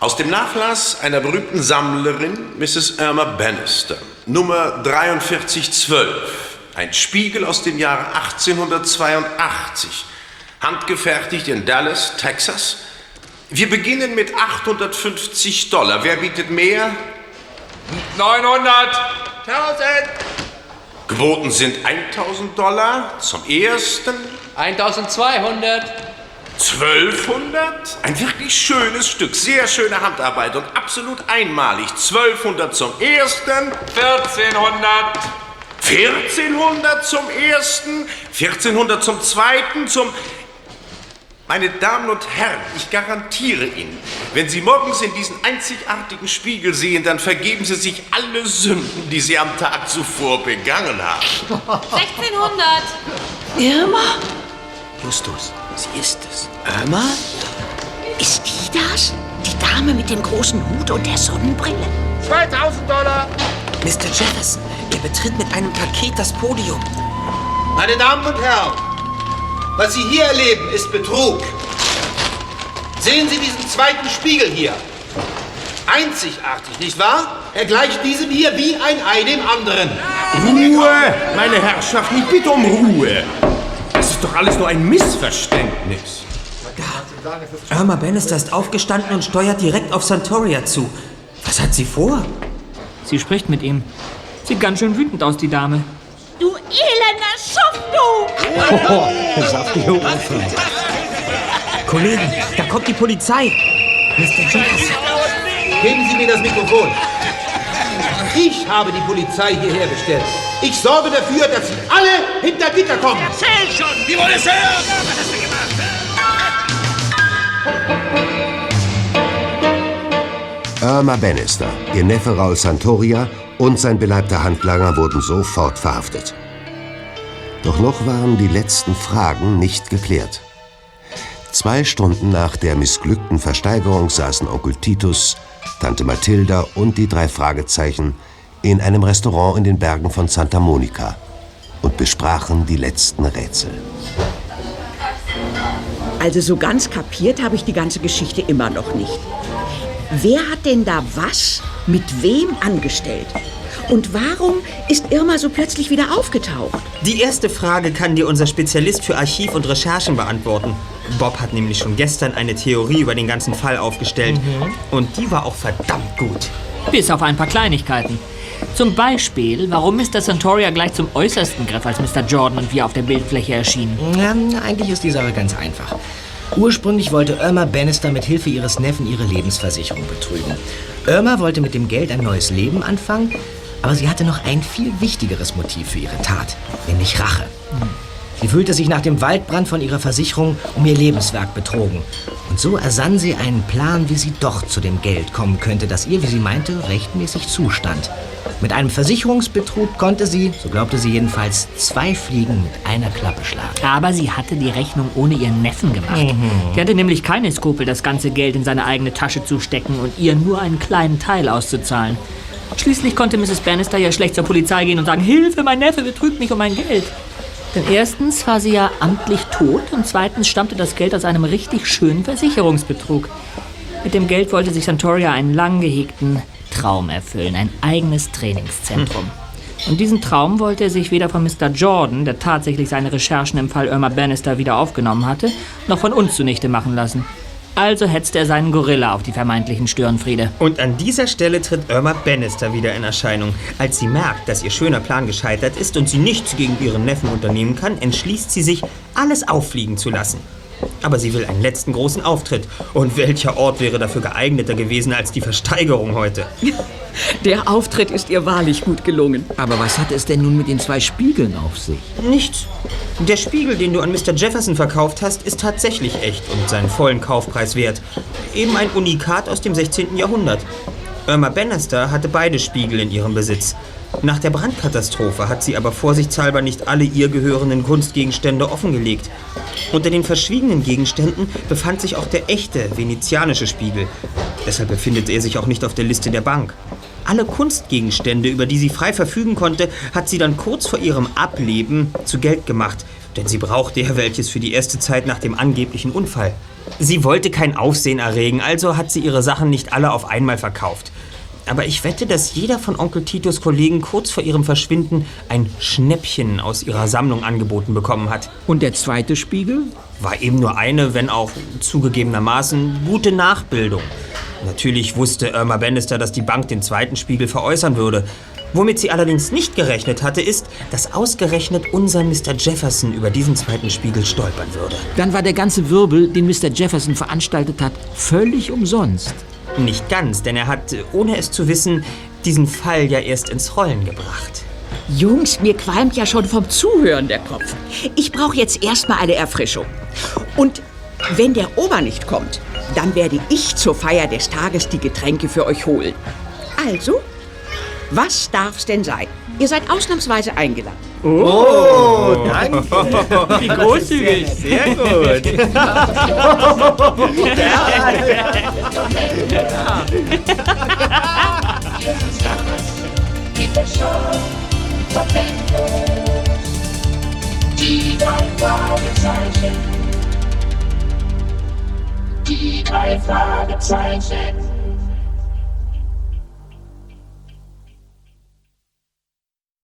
Aus dem Nachlass einer berühmten Sammlerin, Mrs. Irma Bannister, Nummer 4312. Ein Spiegel aus dem Jahre 1882. Handgefertigt in Dallas, Texas. Wir beginnen mit 850 Dollar. Wer bietet mehr? 900! 1000! Geboten sind 1000 Dollar zum ersten. 1200. 1200? Ein wirklich schönes Stück, sehr schöne Handarbeit und absolut einmalig. 1200 zum ersten. 1400. 1400 zum ersten. 1400 zum zweiten, zum... Meine Damen und Herren, ich garantiere Ihnen, wenn Sie morgens in diesen einzigartigen Spiegel sehen, dann vergeben Sie sich alle Sünden, die Sie am Tag zuvor begangen haben. 1600. Irma? Justus, sie ist es. Irma? Ist die das? Die Dame mit dem großen Hut und der Sonnenbrille? 2000 Dollar. Mr. Jefferson, er betritt mit einem Paket das Podium. Meine Damen und Herren, was Sie hier erleben, ist Betrug. Sehen Sie diesen zweiten Spiegel hier. Einzigartig, nicht wahr? Er gleicht diesem hier wie ein Ei dem anderen. Ruhe, meine Herrschaften, ich bitte um Ruhe. Das ist doch alles nur ein Missverständnis. Irma Bannister ist aufgestanden und steuert direkt auf Santoria zu. Was hat sie vor? Sie spricht mit ihm. Sieht ganz schön wütend aus, die Dame. Du elender Schuft, du! saftige Ofen. Kollegen, da kommt die Polizei. Mr. Jefferson. Geben Sie mir das Mikrofon. Ich habe die Polizei hierher bestellt. Ich sorge dafür, dass Sie alle hinter Gitter kommen. Erzähl schon! Wie wollen es hören? Was hast du gemacht? Irma Bannister, ihr Neffe Raul Santoria und sein beleibter Handlanger wurden sofort verhaftet. Doch noch waren die letzten Fragen nicht geklärt. Zwei Stunden nach der missglückten Versteigerung saßen Onkel Titus, Tante Mathilda und die drei Fragezeichen in einem Restaurant in den Bergen von Santa Monica und besprachen die letzten Rätsel. Also so ganz kapiert habe ich die ganze Geschichte immer noch nicht. Wer hat denn da was mit wem angestellt? Und warum ist Irma so plötzlich wieder aufgetaucht? Die erste Frage kann dir unser Spezialist für Archiv und Recherchen beantworten. Bob hat nämlich schon gestern eine Theorie über den ganzen Fall aufgestellt. Mhm. Und die war auch verdammt gut. Bis auf ein paar Kleinigkeiten. Zum Beispiel, warum Mr. Santoria gleich zum Äußersten griff, als Mr. Jordan und wir auf der Bildfläche erschienen. Ja, eigentlich ist die Sache ganz einfach. Ursprünglich wollte Irma Bannister mit Hilfe ihres Neffen ihre Lebensversicherung betrügen. Irma wollte mit dem Geld ein neues Leben anfangen, aber sie hatte noch ein viel wichtigeres Motiv für ihre Tat, nämlich Rache. Sie fühlte sich nach dem Waldbrand von ihrer Versicherung um ihr Lebenswerk betrogen. Und so ersann sie einen Plan, wie sie doch zu dem Geld kommen könnte, das ihr, wie sie meinte, rechtmäßig zustand. Mit einem Versicherungsbetrug konnte sie, so glaubte sie jedenfalls, zwei Fliegen mit einer Klappe schlagen. Aber sie hatte die Rechnung ohne ihren Neffen gemacht. Mhm. Die hatte nämlich keine Skrupel, das ganze Geld in seine eigene Tasche zu stecken und ihr nur einen kleinen Teil auszuzahlen. Schließlich konnte Mrs. Bannister ja schlecht zur Polizei gehen und sagen, Hilfe, mein Neffe betrügt mich um mein Geld. Denn erstens war sie ja amtlich tot und zweitens stammte das Geld aus einem richtig schönen Versicherungsbetrug. Mit dem Geld wollte sich Santoria einen lang gehegten Traum erfüllen, ein eigenes Trainingszentrum. Und diesen Traum wollte er sich weder von Mr. Jordan, der tatsächlich seine Recherchen im Fall Irma Bannister wieder aufgenommen hatte, noch von uns zunichte machen lassen. Also hetzt er seinen Gorilla auf die vermeintlichen Störenfriede. Und an dieser Stelle tritt Irma Bannister wieder in Erscheinung. Als sie merkt, dass ihr schöner Plan gescheitert ist und sie nichts gegen ihren Neffen unternehmen kann, entschließt sie sich, alles auffliegen zu lassen. Aber sie will einen letzten großen Auftritt. Und welcher Ort wäre dafür geeigneter gewesen als die Versteigerung heute? Der Auftritt ist ihr wahrlich gut gelungen. Aber was hat es denn nun mit den zwei Spiegeln auf sich? Nichts. Der Spiegel, den du an Mr. Jefferson verkauft hast, ist tatsächlich echt und seinen vollen Kaufpreis wert. Eben ein Unikat aus dem 16. Jahrhundert. Irma Bannister hatte beide Spiegel in ihrem Besitz. Nach der Brandkatastrophe hat sie aber vorsichtshalber nicht alle ihr gehörenden Kunstgegenstände offengelegt. Unter den verschwiegenen Gegenständen befand sich auch der echte venezianische Spiegel. Deshalb befindet er sich auch nicht auf der Liste der Bank. Alle Kunstgegenstände, über die sie frei verfügen konnte, hat sie dann kurz vor ihrem Ableben zu Geld gemacht. Denn sie brauchte ja welches für die erste Zeit nach dem angeblichen Unfall. Sie wollte kein Aufsehen erregen, also hat sie ihre Sachen nicht alle auf einmal verkauft. Aber ich wette, dass jeder von Onkel Titos Kollegen kurz vor ihrem Verschwinden ein Schnäppchen aus ihrer Sammlung angeboten bekommen hat. Und der zweite Spiegel? War eben nur eine, wenn auch zugegebenermaßen, gute Nachbildung. Natürlich wusste Irma Bannister, dass die Bank den zweiten Spiegel veräußern würde. Womit sie allerdings nicht gerechnet hatte, ist, dass ausgerechnet unser Mr. Jefferson über diesen zweiten Spiegel stolpern würde. Dann war der ganze Wirbel, den Mr. Jefferson veranstaltet hat, völlig umsonst. Nicht ganz, denn er hat, ohne es zu wissen, diesen Fall ja erst ins Rollen gebracht. Jungs, mir qualmt ja schon vom Zuhören der Kopf. Ich brauche jetzt erstmal eine Erfrischung. Und wenn der Ober nicht kommt, dann werde ich zur Feier des Tages die Getränke für euch holen. Also, was darf's denn sein? Ihr seid ausnahmsweise eingeladen. Oh, danke. Wie großzügig. Sehr gut. Die drei Fragezeichen. Die drei Fragezeichen.